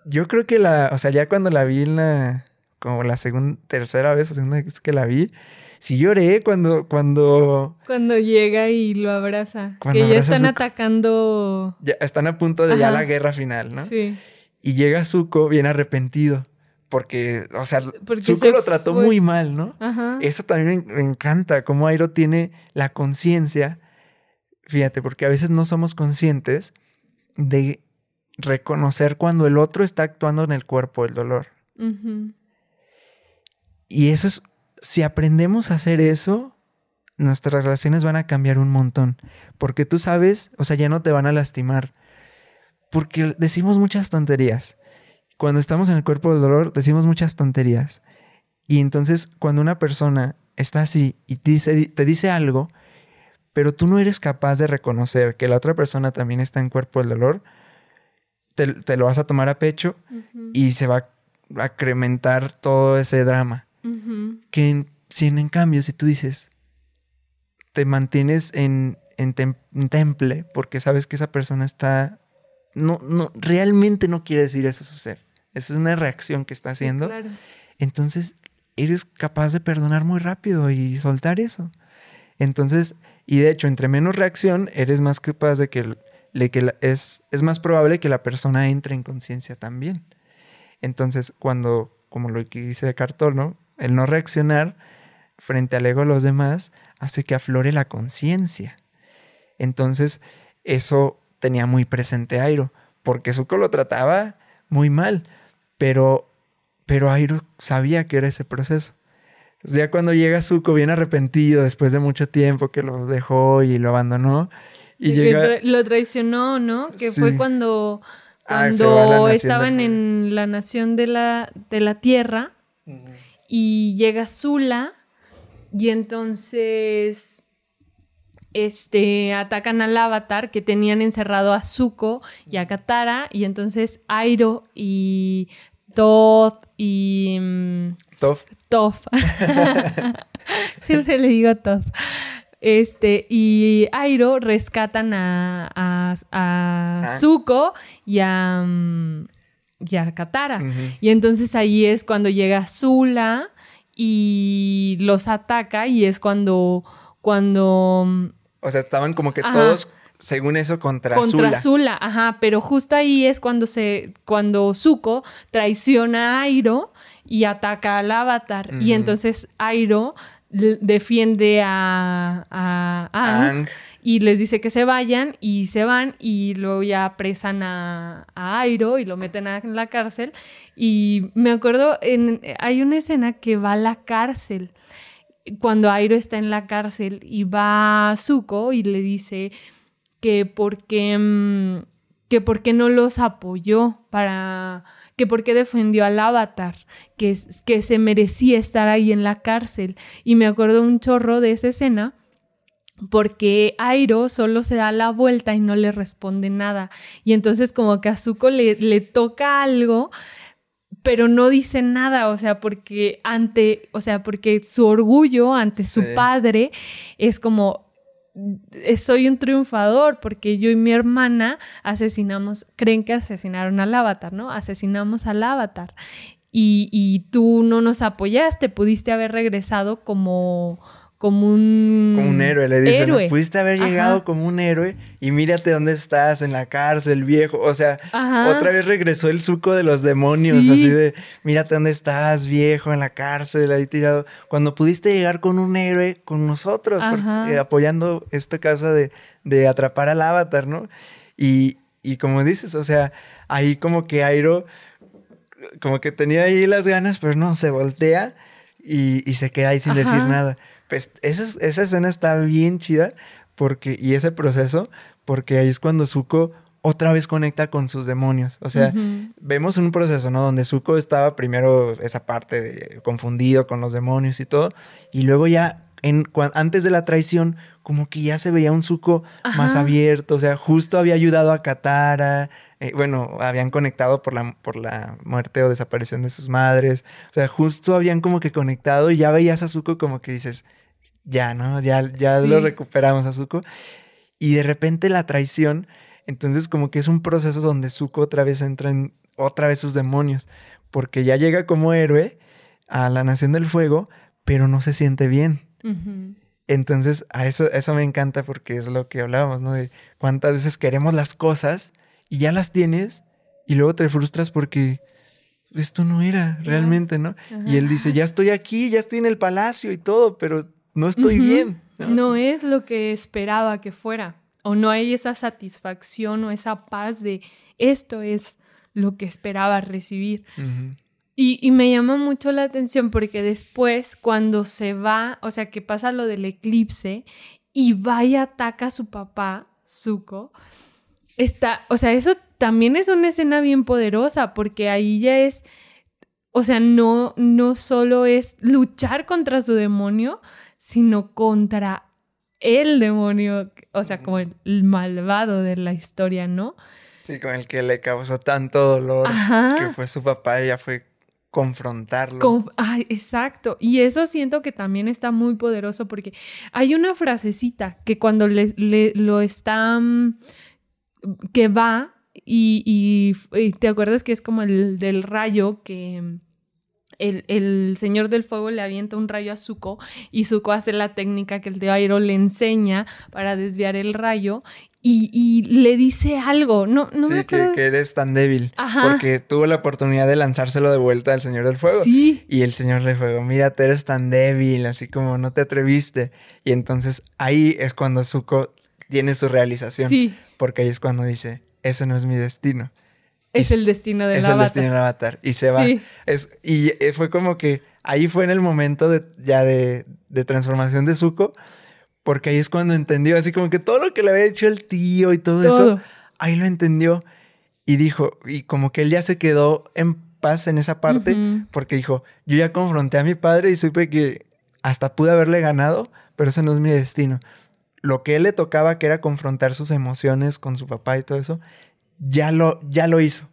yo creo que la, o sea, ya cuando la vi en la, como la segunda, tercera vez o segunda vez que la vi, sí lloré cuando, cuando... Cuando llega y lo abraza. que ya están atacando... Ya están a punto de ya la guerra final, ¿no? Sí. Y llega Zuko bien arrepentido porque, o sea, Zuko lo trató muy mal, ¿no? Ajá. Eso también me, encanta, cómo Airo tiene la conciencia, fíjate, porque a veces no somos conscientes de reconocer cuando el otro está actuando en el cuerpo del dolor. Y eso es, si aprendemos a hacer eso, nuestras relaciones van a cambiar un montón, porque tú sabes, o sea, ya no te van a lastimar, porque decimos muchas tonterías cuando estamos en el cuerpo del dolor decimos muchas tonterías. Y entonces cuando una persona está así y te dice, te dice algo, pero tú no eres capaz de reconocer que la otra persona también está en cuerpo del dolor, te, lo vas a tomar a pecho y se va a acrementar todo ese drama. Que en, si en, cambio, si tú dices, te mantienes en, en, temple porque sabes que esa persona está... No, no, realmente no quiere decir eso su ser. Esa es una reacción que está haciendo. Entonces, eres capaz de perdonar muy rápido y soltar eso. Entonces, y de hecho, entre menos reacción, eres más capaz de que, que es, es más probable que la persona entre en conciencia también. Entonces, cuando, como lo que dice Cartón, ¿no? El no reaccionar frente al ego de los demás hace que aflore la conciencia. Entonces, eso tenía muy presente Airo, porque Zuko lo trataba muy mal pero, pero Airo sabía que era ese proceso. ya cuando llega Zuko bien arrepentido después de mucho tiempo que lo dejó y lo abandonó. Y, llega... lo traicionó, ¿no? Que fue cuando, ah, cuando estaban en la nación de la, de la tierra y llega Zula y entonces este, atacan al avatar que tenían encerrado a Zuko y a Katara y entonces Airo y Toth y... Mm, Toff. Toff. Siempre le digo Toff. Este, y Airo rescatan a, a, a ah. Zuko y a, mm, y a Katara. Y entonces ahí es cuando llega Zula y los ataca y es cuando cuando mm, o sea, estaban como que todos, según eso, contra, contra Zula. ajá, pero justo ahí es cuando se, cuando Zuko traiciona a Airo y ataca al avatar. Y entonces Airo defiende a, a, Ang, y les dice que se vayan y se van y luego ya apresan a, a Airo y lo meten en la cárcel. Y me acuerdo, en, hay una escena que va a la cárcel cuando Airo está en la cárcel y va a Zuko y le dice que por qué, mm, que por qué no los apoyó para que por qué defendió al avatar, que, que se merecía estar ahí en la cárcel. Y me acuerdo un chorro de esa escena porque Airo solo se da la vuelta y no le responde nada. Y entonces como que a Zuko le, le toca algo pero no dice nada, o sea, porque ante, o sea, porque su orgullo ante su padre es como, soy un triunfador porque yo y mi hermana asesinamos, creen que asesinaron al avatar, ¿no? Asesinamos al avatar. Y, y tú no nos apoyaste, pudiste haber regresado como como un... Como un héroe, le dicen. ¿no? Pudiste haber llegado como un héroe y mírate dónde estás, en la cárcel, viejo. O sea, otra vez regresó el suco de los demonios, así de, mírate dónde estás, viejo, en la cárcel, ahí tirado. Cuando pudiste llegar con un héroe, con nosotros, apoyando esta causa de, de, atrapar al avatar, ¿no? Y, y como dices, o sea, ahí como que Airo, como que tenía ahí las ganas, pero no, se voltea y, y se queda ahí sin decir nada. Pues esa, esa escena está bien chida porque, y ese proceso, porque ahí es cuando Zuko otra vez conecta con sus demonios. O sea, vemos un proceso, ¿no? Donde Zuko estaba primero esa parte de confundido con los demonios y todo, y luego ya en, antes de la traición, como que ya se veía un Zuko más abierto, o sea, justo había ayudado a Katara, eh, bueno, habían conectado por la, por la muerte o desaparición de sus madres, o sea, justo habían como que conectado y ya veías a Zuko como que dices, ya, ¿no? Ya, ya lo recuperamos a Zuko. Y de repente la traición, entonces como que es un proceso donde Zuko otra vez entra en otra vez sus demonios, porque ya llega como héroe a la Nación del Fuego, pero no se siente bien. Entonces, a eso, eso me encanta porque es lo que hablábamos, ¿no? De cuántas veces queremos las cosas y ya las tienes y luego te frustras porque esto no era realmente, ¿no? Y él dice, ya estoy aquí, ya estoy en el palacio y todo, pero no estoy bien. ¿no? es lo que esperaba que fuera o no hay esa satisfacción o esa paz de esto es lo que esperaba recibir. y, me llama mucho la atención porque después cuando se va, o sea, que pasa lo del eclipse y va y ataca a su papá, Zuko, está, o sea, eso también es una escena bien poderosa porque ahí ya es, o sea, no, no solo es luchar contra su demonio, sino contra el demonio, o sea, como el, malvado de la historia, ¿no? Sí, con el que le causó tanto dolor, que fue su papá, ella fue confrontarlo. Ay, exacto. Y eso siento que también está muy poderoso porque hay una frasecita que cuando le, lo está, mm, que va y, y, te acuerdas que es como el del rayo que el, Señor del Fuego le avienta un rayo a Zuko y Zuko hace la técnica que el de Airo le enseña para desviar el rayo y, le dice algo. No, no me acuerdo. Que, que, eres tan débil. Porque tuvo la oportunidad de lanzárselo de vuelta al Señor del Fuego. Sí. Y el Señor del Fuego, mira, tú eres tan débil, así como no te atreviste. Y entonces ahí es cuando Zuko tiene su realización. Sí. Porque ahí es cuando dice, ese no es mi destino. Es el destino del avatar. Es el destino del avatar. Y se va. Es, y eh, fue como que ahí fue en el momento de, ya de, de, transformación de Zuko. Porque ahí es cuando entendió, así como que todo lo que le había dicho el tío y todo, eso, ahí lo entendió. Y dijo, y como que él ya se quedó en paz en esa parte, porque dijo, yo ya confronté a mi padre y supe que hasta pude haberle ganado, pero ese no es mi destino. Lo que él le tocaba, que era confrontar sus emociones con su papá y todo eso, ya lo, ya lo hizo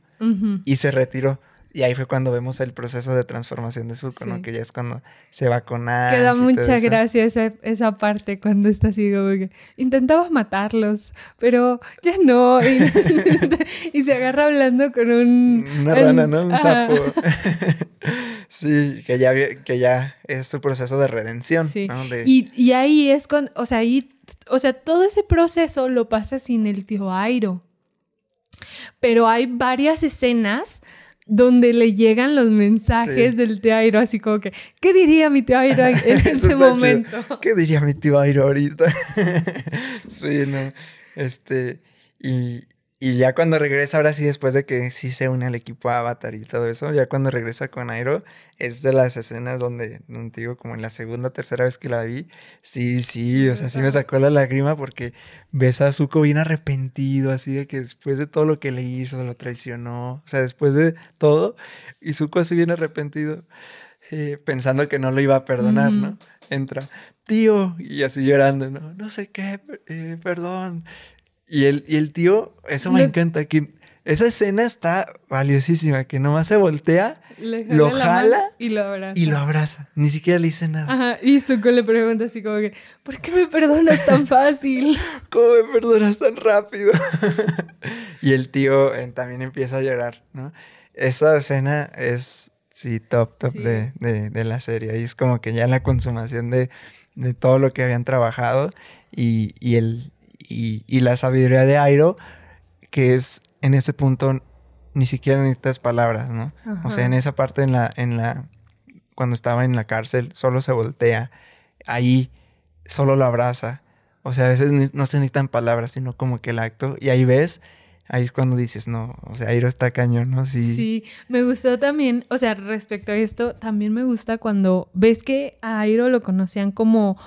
y se retiró. Y ahí fue cuando vemos el proceso de transformación de Zuko, ¿no? Que ya es cuando se va con Que da mucha gracia esa, esa, parte cuando está así como que intentabas matarlos, pero ya no. Y, se agarra hablando con un... Una rana, ¿no? Un sapo. sí, que ya, que ya es su proceso de redención. Sí. Y, y, ahí es con... O sea, ahí... O sea, todo ese proceso lo pasa sin el tío Airo pero hay varias escenas donde le llegan los mensajes del tío Airo, así como que, ¿qué diría mi tío Airo en ese momento? ¿Qué diría mi tío Airo ahorita? sí, no. Este, y, y ya cuando regresa, ahora sí, después de que sí se une al equipo Avatar y todo eso, ya cuando regresa con Airo, es de las escenas donde, no te digo, como en la segunda o tercera vez que la vi, sí, sí, o sea, sí me sacó la lágrima porque ves a Zuko bien arrepentido, así de que después de todo lo que le hizo, lo traicionó, o sea, después de todo, y Zuko así bien arrepentido, eh, pensando que no lo iba a perdonar, ¿no? Entra, tío, y así llorando, ¿no? No sé qué, eh, perdón. Y el, y el tío, eso me encanta, que esa escena está valiosísima, que nomás se voltea, lo jala y lo abraza. Y lo abraza. Ni siquiera le dice nada. Ajá, y Zuko le pregunta así como que, ¿por qué me perdonas tan fácil? ¿Cómo me perdonas tan rápido? y el tío eh, también empieza a llorar, ¿no? Esa escena es, sí, top, top De, de, la serie. Y es como que ya la consumación de, de todo lo que habían trabajado y, y el, y, la sabiduría de Airo, que es en ese punto ni siquiera necesitas palabras, ¿no? O sea, en esa parte, en la, en la, cuando estaba en la cárcel, solo se voltea, ahí solo lo abraza. O sea, a veces no se necesitan palabras, sino como que el acto, y ahí ves, ahí es cuando dices, no, o sea, Airo está cañón, ¿no? Sí. Sí, me gustó también, o sea, respecto a esto, también me gusta cuando ves que a Airo lo conocían como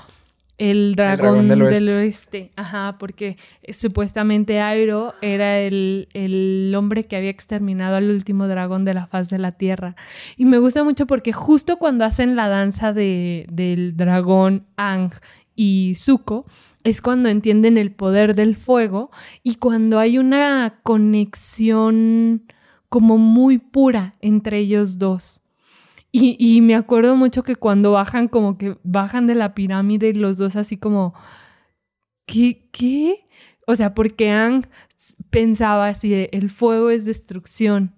el dragón, del, oeste. Ajá, porque eh, supuestamente Airo era el, el, hombre que había exterminado al último dragón de la faz de la tierra. Y me gusta mucho porque justo cuando hacen la danza de, del dragón Ang y Zuko, es cuando entienden el poder del fuego y cuando hay una conexión como muy pura entre ellos dos. Y, me acuerdo mucho que cuando bajan, como que bajan de la pirámide y los dos así como, ¿qué? ¿Qué? O sea, porque Ang pensaba así, el fuego es destrucción.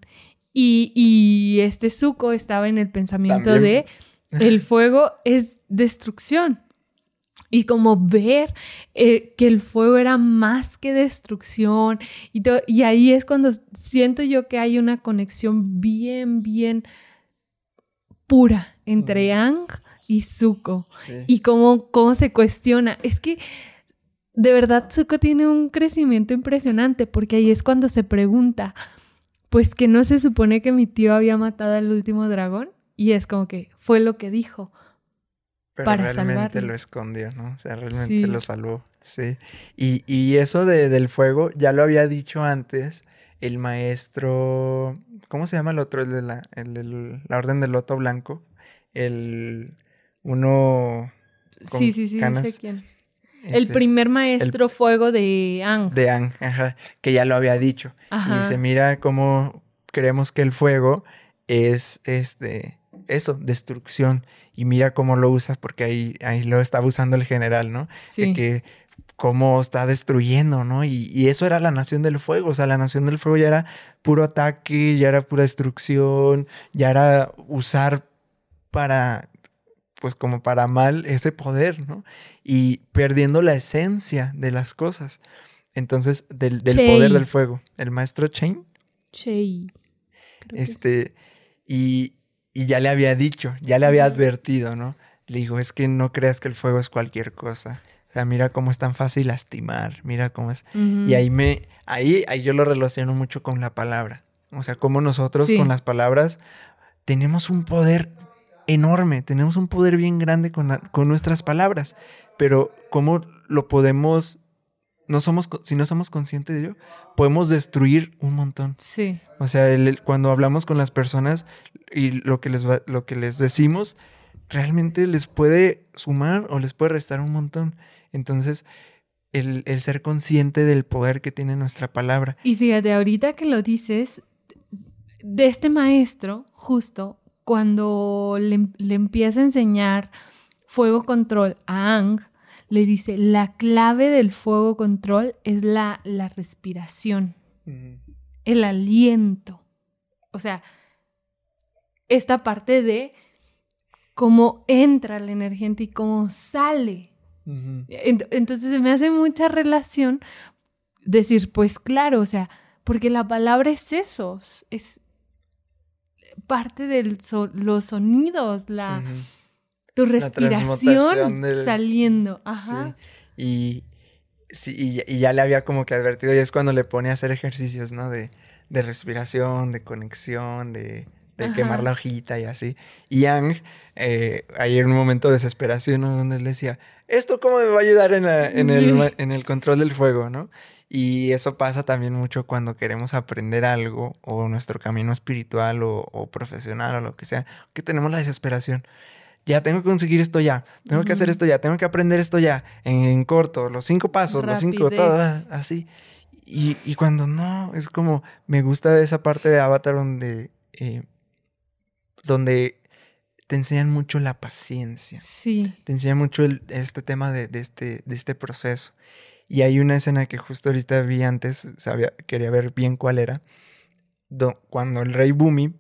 Y, este Zuko estaba en el pensamiento de, el fuego es destrucción. Y como ver eh, que el fuego era más que destrucción. Y, y ahí es cuando siento yo que hay una conexión bien, bien pura entre Ang y Zuko. Y cómo, cómo se cuestiona. Es que de verdad Zuko tiene un crecimiento impresionante porque ahí es cuando se pregunta, pues que no se supone que mi tío había matado al último dragón y es como que fue lo que dijo. Pero para realmente lo escondió, ¿no? O sea, realmente lo salvó. Sí. Y, y eso de, del fuego, ya lo había dicho antes, el maestro, ¿cómo se llama el otro? El de la, el la Orden del Loto Blanco. El uno... Sí, sí, sí, sé quién. el este, primer maestro fuego de Ang. De Ang, ajá, que ya lo había dicho. Y dice, mira cómo creemos que el fuego es, este, eso, destrucción. Y mira cómo lo usa, porque ahí, ahí lo estaba usando el general, ¿no? Sí. que cómo está destruyendo, ¿no? Y, eso era la nación del fuego, o sea, la nación del fuego ya era puro ataque, ya era pura destrucción, ya era usar para, pues como para mal ese poder, ¿no? Y perdiendo la esencia de las cosas. Entonces, del, poder del fuego. El maestro Chain. Chain. Este, y, y ya le había dicho, ya le había advertido, ¿no? Le dijo, es que no creas que el fuego es cualquier cosa. O sea, mira cómo es tan fácil lastimar, mira cómo es. Y ahí me, ahí, ahí yo lo relaciono mucho con la palabra. O sea, cómo nosotros con las palabras tenemos un poder enorme, tenemos un poder bien grande con, con nuestras palabras. Pero cómo lo podemos, no somos, si no somos conscientes de ello, podemos destruir un montón. Sí. O sea, cuando hablamos con las personas y lo que les, lo que les decimos, realmente les puede sumar o les puede restar un montón. Entonces, el, ser consciente del poder que tiene nuestra palabra. Y fíjate, ahorita que lo dices, de este maestro, justo cuando le, empieza a enseñar fuego control a Ang, le dice, la clave del fuego control es la, la respiración, el aliento. O sea, esta parte de cómo entra la energía en ti, cómo sale entonces me hace mucha relación decir, pues claro, o sea, porque la palabra es eso, es parte de los sonidos, la, tu respiración saliendo. Ajá. Y, sí, y, ya le había como que advertido, y es cuando le pone a hacer ejercicios, ¿no? De, de respiración, de conexión, de de quemar la hojita y así. Y Yang, eh, ahí en un momento de desesperación, donde él decía, ¿esto cómo me va a ayudar en, el, control del fuego, no? Y eso pasa también mucho cuando queremos aprender algo, o nuestro camino espiritual o, profesional o lo que sea, que tenemos la desesperación. Ya tengo que conseguir esto ya, tengo que hacer esto ya, tengo que aprender esto ya, en, corto, los cinco pasos, los cinco, todas así. Y, y, cuando no, es como, me gusta esa parte de Avatar donde eh, donde te enseñan mucho la paciencia. Sí. Te enseñan mucho este tema de, este, de este proceso. Y hay una escena que justo ahorita vi antes, sabía, quería ver bien cuál era, cuando el rey Bumi,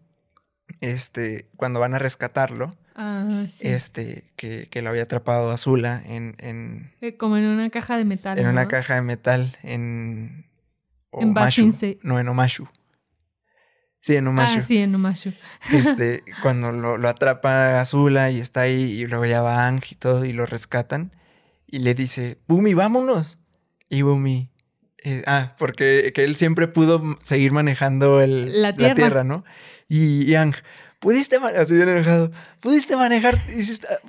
este, cuando van a rescatarlo, ah, este, que, que, lo había atrapado Azula en, en... Eh, como en una caja de metal. En una caja de metal en... en No, en Omashu. Sí, en Umashu. Ah, sí, en Umashu. Este, cuando lo, lo, atrapa Azula y está ahí y luego ya va Ang y todo y lo rescatan y le dice, Bumi, vámonos. Y Bumi, eh, ah, porque que él siempre pudo seguir manejando el, la, tierra. ¿no? Y, Ang, pudiste manejar, así bien enojado, pudiste manejar,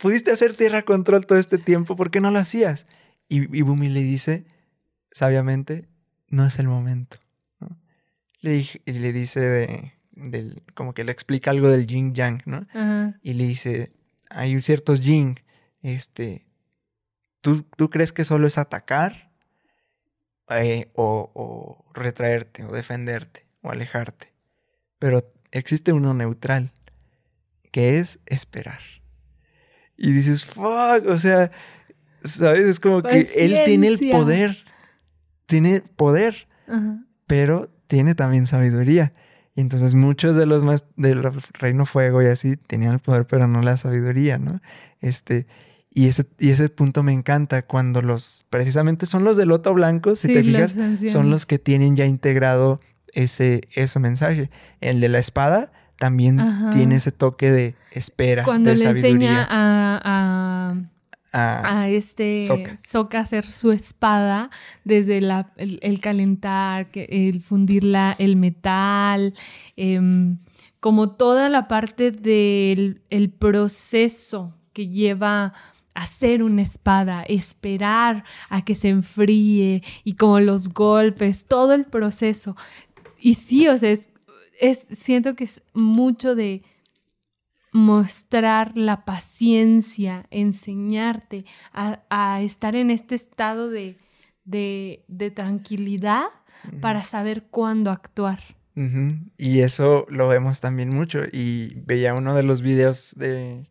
pudiste hacer tierra control todo este tiempo, ¿por qué no lo hacías? Y, y Bumi le dice, sabiamente, no es el momento. Le, y le dice de, del, como que le explica algo del yin yang, ¿no? Y le dice, hay ciertos yin, este, ¿tú, ¿tú crees que solo es atacar? Eh, o, o, retraerte, o defenderte, o alejarte. Pero existe uno neutral, que es esperar. Y dices, fuck, o sea, ¿sabes? Es como que él tiene el poder, tiene poder, pero tiene también sabiduría. Y entonces muchos de los más del Reino Fuego y así tenían el poder, pero no la sabiduría, ¿no? Este, y ese, y ese punto me encanta cuando los, precisamente son los de loto blanco, si te fijas, son los que tienen ya integrado ese, ese mensaje. El de la espada también tiene ese toque de espera, cuando de le sabiduría. enseña a, a, este Soca. hacer su espada desde la, el, calentar, el fundir el metal, em, como toda la parte del el proceso que lleva hacer una espada, esperar a que se enfríe y como los golpes, todo el proceso. Y sí, o sea, es, siento que es mucho de mostrar la paciencia, enseñarte a, estar en este estado de, de, tranquilidad para saber cuándo actuar. Y eso lo vemos también mucho. Y veía uno de los videos de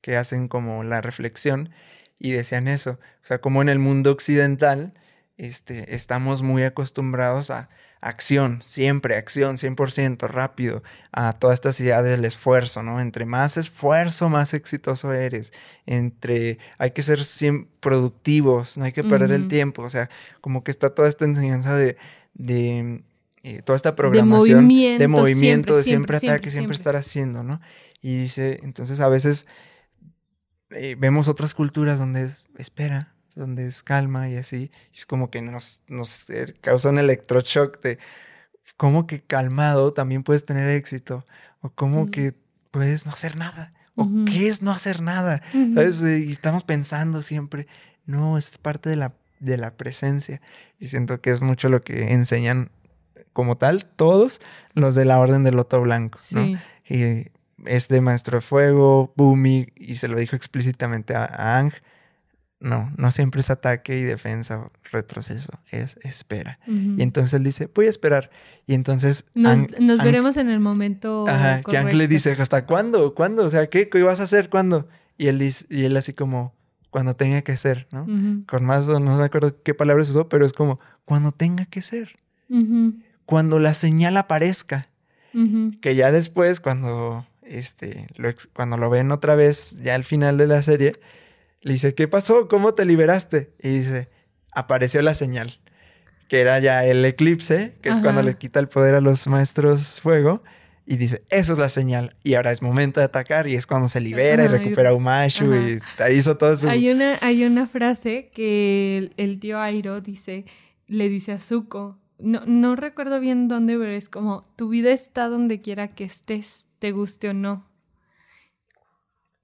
que hacen como la reflexión y decían eso. O sea, como en el mundo occidental este, estamos muy acostumbrados a acción, siempre acción, 100% rápido, a todas estas ideas del esfuerzo, ¿no? Entre más esfuerzo, más exitoso eres. Entre hay que ser productivos, no hay que perder el tiempo. O sea, como que está toda esta enseñanza de, de eh, toda esta programación de movimiento, de siempre, ataque, siempre estar haciendo, ¿no? Y dice, entonces a veces eh, vemos otras culturas donde es espera, donde es calma y así. es como que nos, nos eh, causa un electroshock de cómo que calmado también puedes tener éxito. O cómo que puedes no hacer nada. O qué es no hacer nada. Eh, y estamos pensando siempre, no, es parte de la, de la presencia. Y siento que es mucho lo que enseñan como tal todos los de la Orden del Loto Blanco. ¿no? Y es de Maestro de Fuego, Bumi, y se lo dijo explícitamente a, Ang. No, no siempre es ataque y defensa, retroceso, es espera. Y entonces él dice, voy a esperar. Y entonces... Nos, veremos en el momento Ajá, que Ang le dice, ¿hasta cuándo? ¿Cuándo? O sea, ¿qué, ¿qué vas a hacer? ¿Cuándo? Y él, dice, y él así como, cuando tenga que ser, ¿no? Con más, no me acuerdo qué palabras usó, pero es como, cuando tenga que ser. Cuando la señal aparezca. Que ya después, cuando este, cuando lo ven otra vez, ya al final de la serie, le dice, ¿qué pasó? ¿Cómo te liberaste? Y dice, apareció la señal, que era ya el eclipse, que es cuando le quita el poder a los maestros fuego. Y dice, eso es la señal. Y ahora es momento de atacar. Y es cuando se libera y recupera a Umashu. Y hizo todo su... Hay una, hay una frase que el, tío Airo dice, le dice a Zuko. No, no recuerdo bien dónde, pero es como, tu vida está donde quiera que estés te guste o no.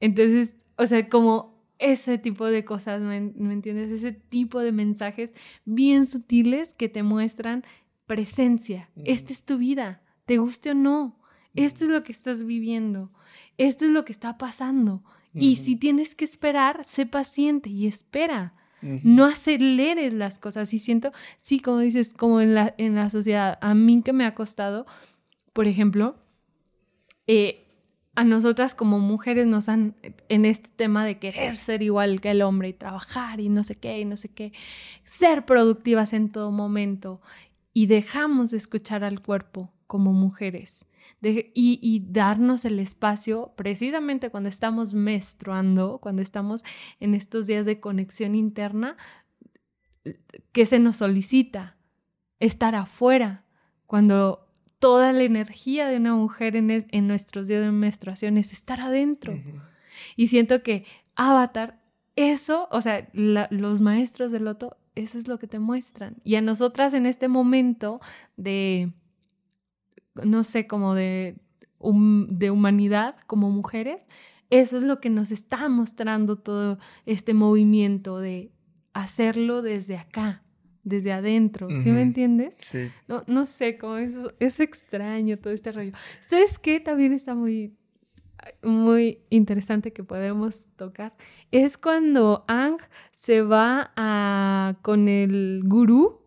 Entonces, o sea, como ese tipo de cosas, ¿me, entiendes? Ese tipo de mensajes bien sutiles que te muestran presencia. Esta es tu vida, te guste o no. Esto es lo que estás viviendo. Esto es lo que está pasando. Y si tienes que esperar, sé paciente y espera. No aceleres las cosas. Y siento, sí, como dices, como en la, en la sociedad, a mí que me ha costado, por ejemplo, eh, a nosotras como mujeres nos han, en este tema de querer ser igual que el hombre y trabajar y no sé qué y no sé qué, ser productivas en todo momento. Y dejamos de escuchar al cuerpo como mujeres. Y, y, darnos el espacio precisamente cuando estamos menstruando, cuando estamos en estos días de conexión interna, que se nos solicita estar afuera, cuando toda la energía de una mujer en, nuestros días de menstruación es estar adentro. Y siento que Avatar, eso, o sea, los maestros del loto, eso es lo que te muestran. Y a nosotras en este momento de, no sé, como de de humanidad como mujeres, eso es lo que nos está mostrando todo este movimiento de hacerlo desde acá, desde adentro, ¿sí me entiendes? Sí. No, no sé, cómo eso es extraño todo este rollo. ¿Sabes qué? También está muy, muy interesante que podemos tocar. Es cuando Ang se va a, con el gurú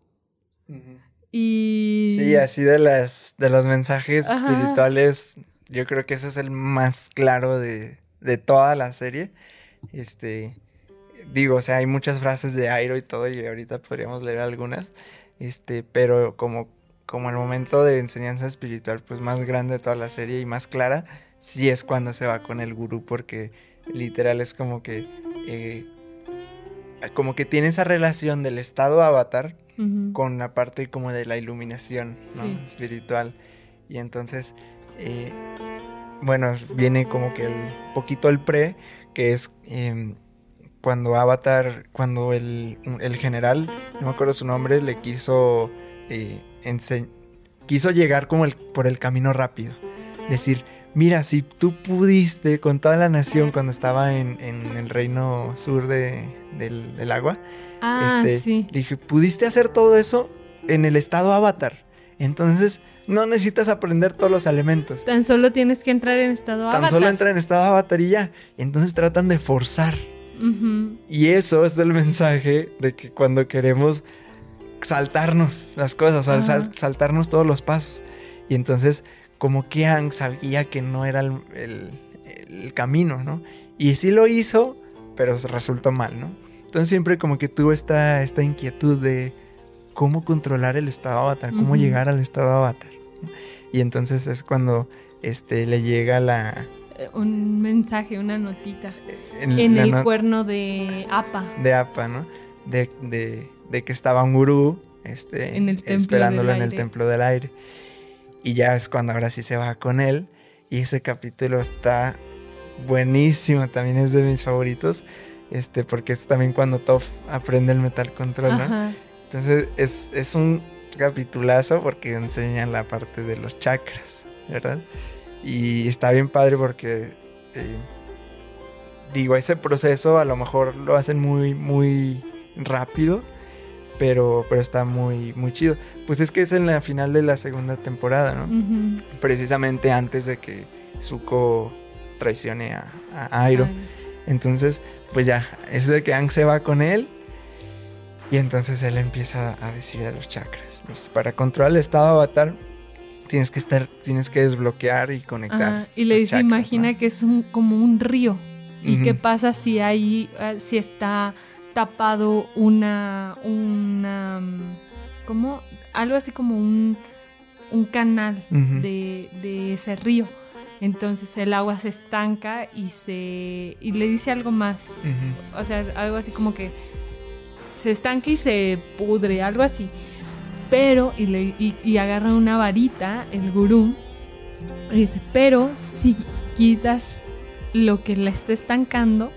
y... Sí, así de, las, de los mensajes espirituales, yo creo que ese es el más claro de, de toda la serie. Este digo, o sea, hay muchas frases de Airo y todo, y ahorita podríamos leer algunas, este, pero como, como el momento de enseñanza espiritual, pues más grande de toda la serie y más clara, sí es cuando se va con el gurú, porque literal es como que, eh, como que tiene esa relación del estado avatar con la parte como de la iluminación espiritual, y entonces, eh, bueno, viene como que el poquito el pre, que es... Em, cuando Avatar, cuando el, general, no me acuerdo su nombre, le quiso eh, quiso llegar como el, por el camino rápido. Decir, mira, si tú pudiste con toda la nación cuando estaba en, el reino sur de, del, agua, ah, este, dije, pudiste hacer todo eso en el estado Avatar. Entonces, no necesitas aprender todos los elementos. Tan solo tienes que entrar en estado Avatar. Tan solo entra en estado Avatar y ya. Entonces tratan de forzar y eso es el mensaje de que cuando queremos saltarnos las cosas, saltarnos todos los pasos. Y entonces, como que Ang sabía que no era el, camino, ¿no? Y sí lo hizo, pero resultó mal, ¿no? Entonces siempre como que tuvo esta, esta inquietud de cómo controlar el estado avatar, cómo llegar al estado avatar. Y entonces es cuando este, le llega la, un mensaje, una notita en, el cuerno de APA. De APA, ¿no? De, que estaba un gurú este, esperándolo en el templo del aire. Y ya es cuando ahora sí se va con él. Y ese capítulo está buenísimo, también es de mis favoritos. Este, porque es también cuando Toph aprende el metal control, ¿no? Entonces es, es un capitulazo porque enseñan la parte de los chakras, ¿verdad? Y está bien padre porque, eh, digo, ese proceso a lo mejor lo hacen muy, muy rápido, pero, pero está muy, muy chido. Pues es que es en la final de la segunda temporada, ¿no? Precisamente antes de que Zuko traicione a, a Airo. Entonces, pues ya, es de que Ang se va con él. Y entonces él empieza a decir a los chakras. para controlar el estado avatar, tienes que estar, tienes que desbloquear y conectar. y le dice, imagina que es un, como un río. ¿Y qué pasa si hay, ah, si está tapado una, una, como, algo así como un, un canal de, de, ese río? Entonces el agua se estanca y se, y le dice algo más. O sea, algo así como que se estanca y se pudre, algo así pero, y, le, y, agarra una varita, el gurú, y dice, pero si quitas lo que la está estancando,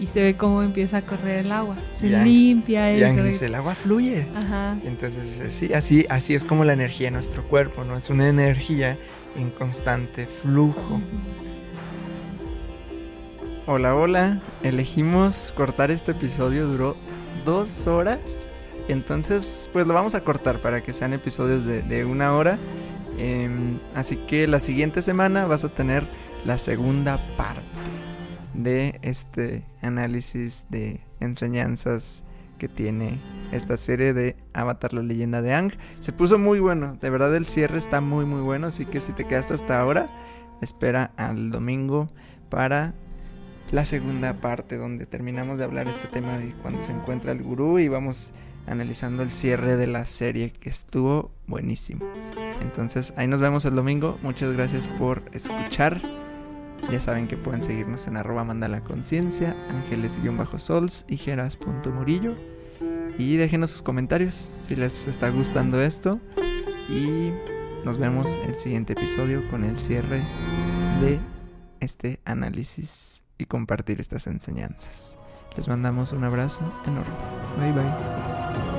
y se ve cómo empieza a correr el agua. Se limpia y el, dice, el agua fluye. Ajá. Entonces, sí, así, así es como la energía de nuestro cuerpo, ¿no? Es una energía en constante flujo. Hola, hola. Elegimos cortar este episodio, duró dos horas entonces, pues lo vamos a cortar para que sean episodios de, una hora. Em, así que la siguiente semana vas a tener la segunda parte de este análisis de enseñanzas que tiene esta serie de Avatar la leyenda de Ang. Se puso muy bueno, de verdad el cierre está muy muy bueno, así que si te quedaste hasta ahora, espera al domingo para la segunda parte donde terminamos de hablar este tema de cuando se encuentra el gurú y vamos analizando el cierre de la serie que estuvo buenísimo. Entonces ahí nos vemos el domingo. Muchas gracias por escuchar. Ya saben que pueden seguirnos en arroba mandala conciencia, ángeles-sols y geras.murillo. Y déjenos sus comentarios si les está gustando esto. Y nos vemos el siguiente episodio con el cierre de este análisis y compartir estas enseñanzas. Les mandamos un abrazo enorme. Bye bye.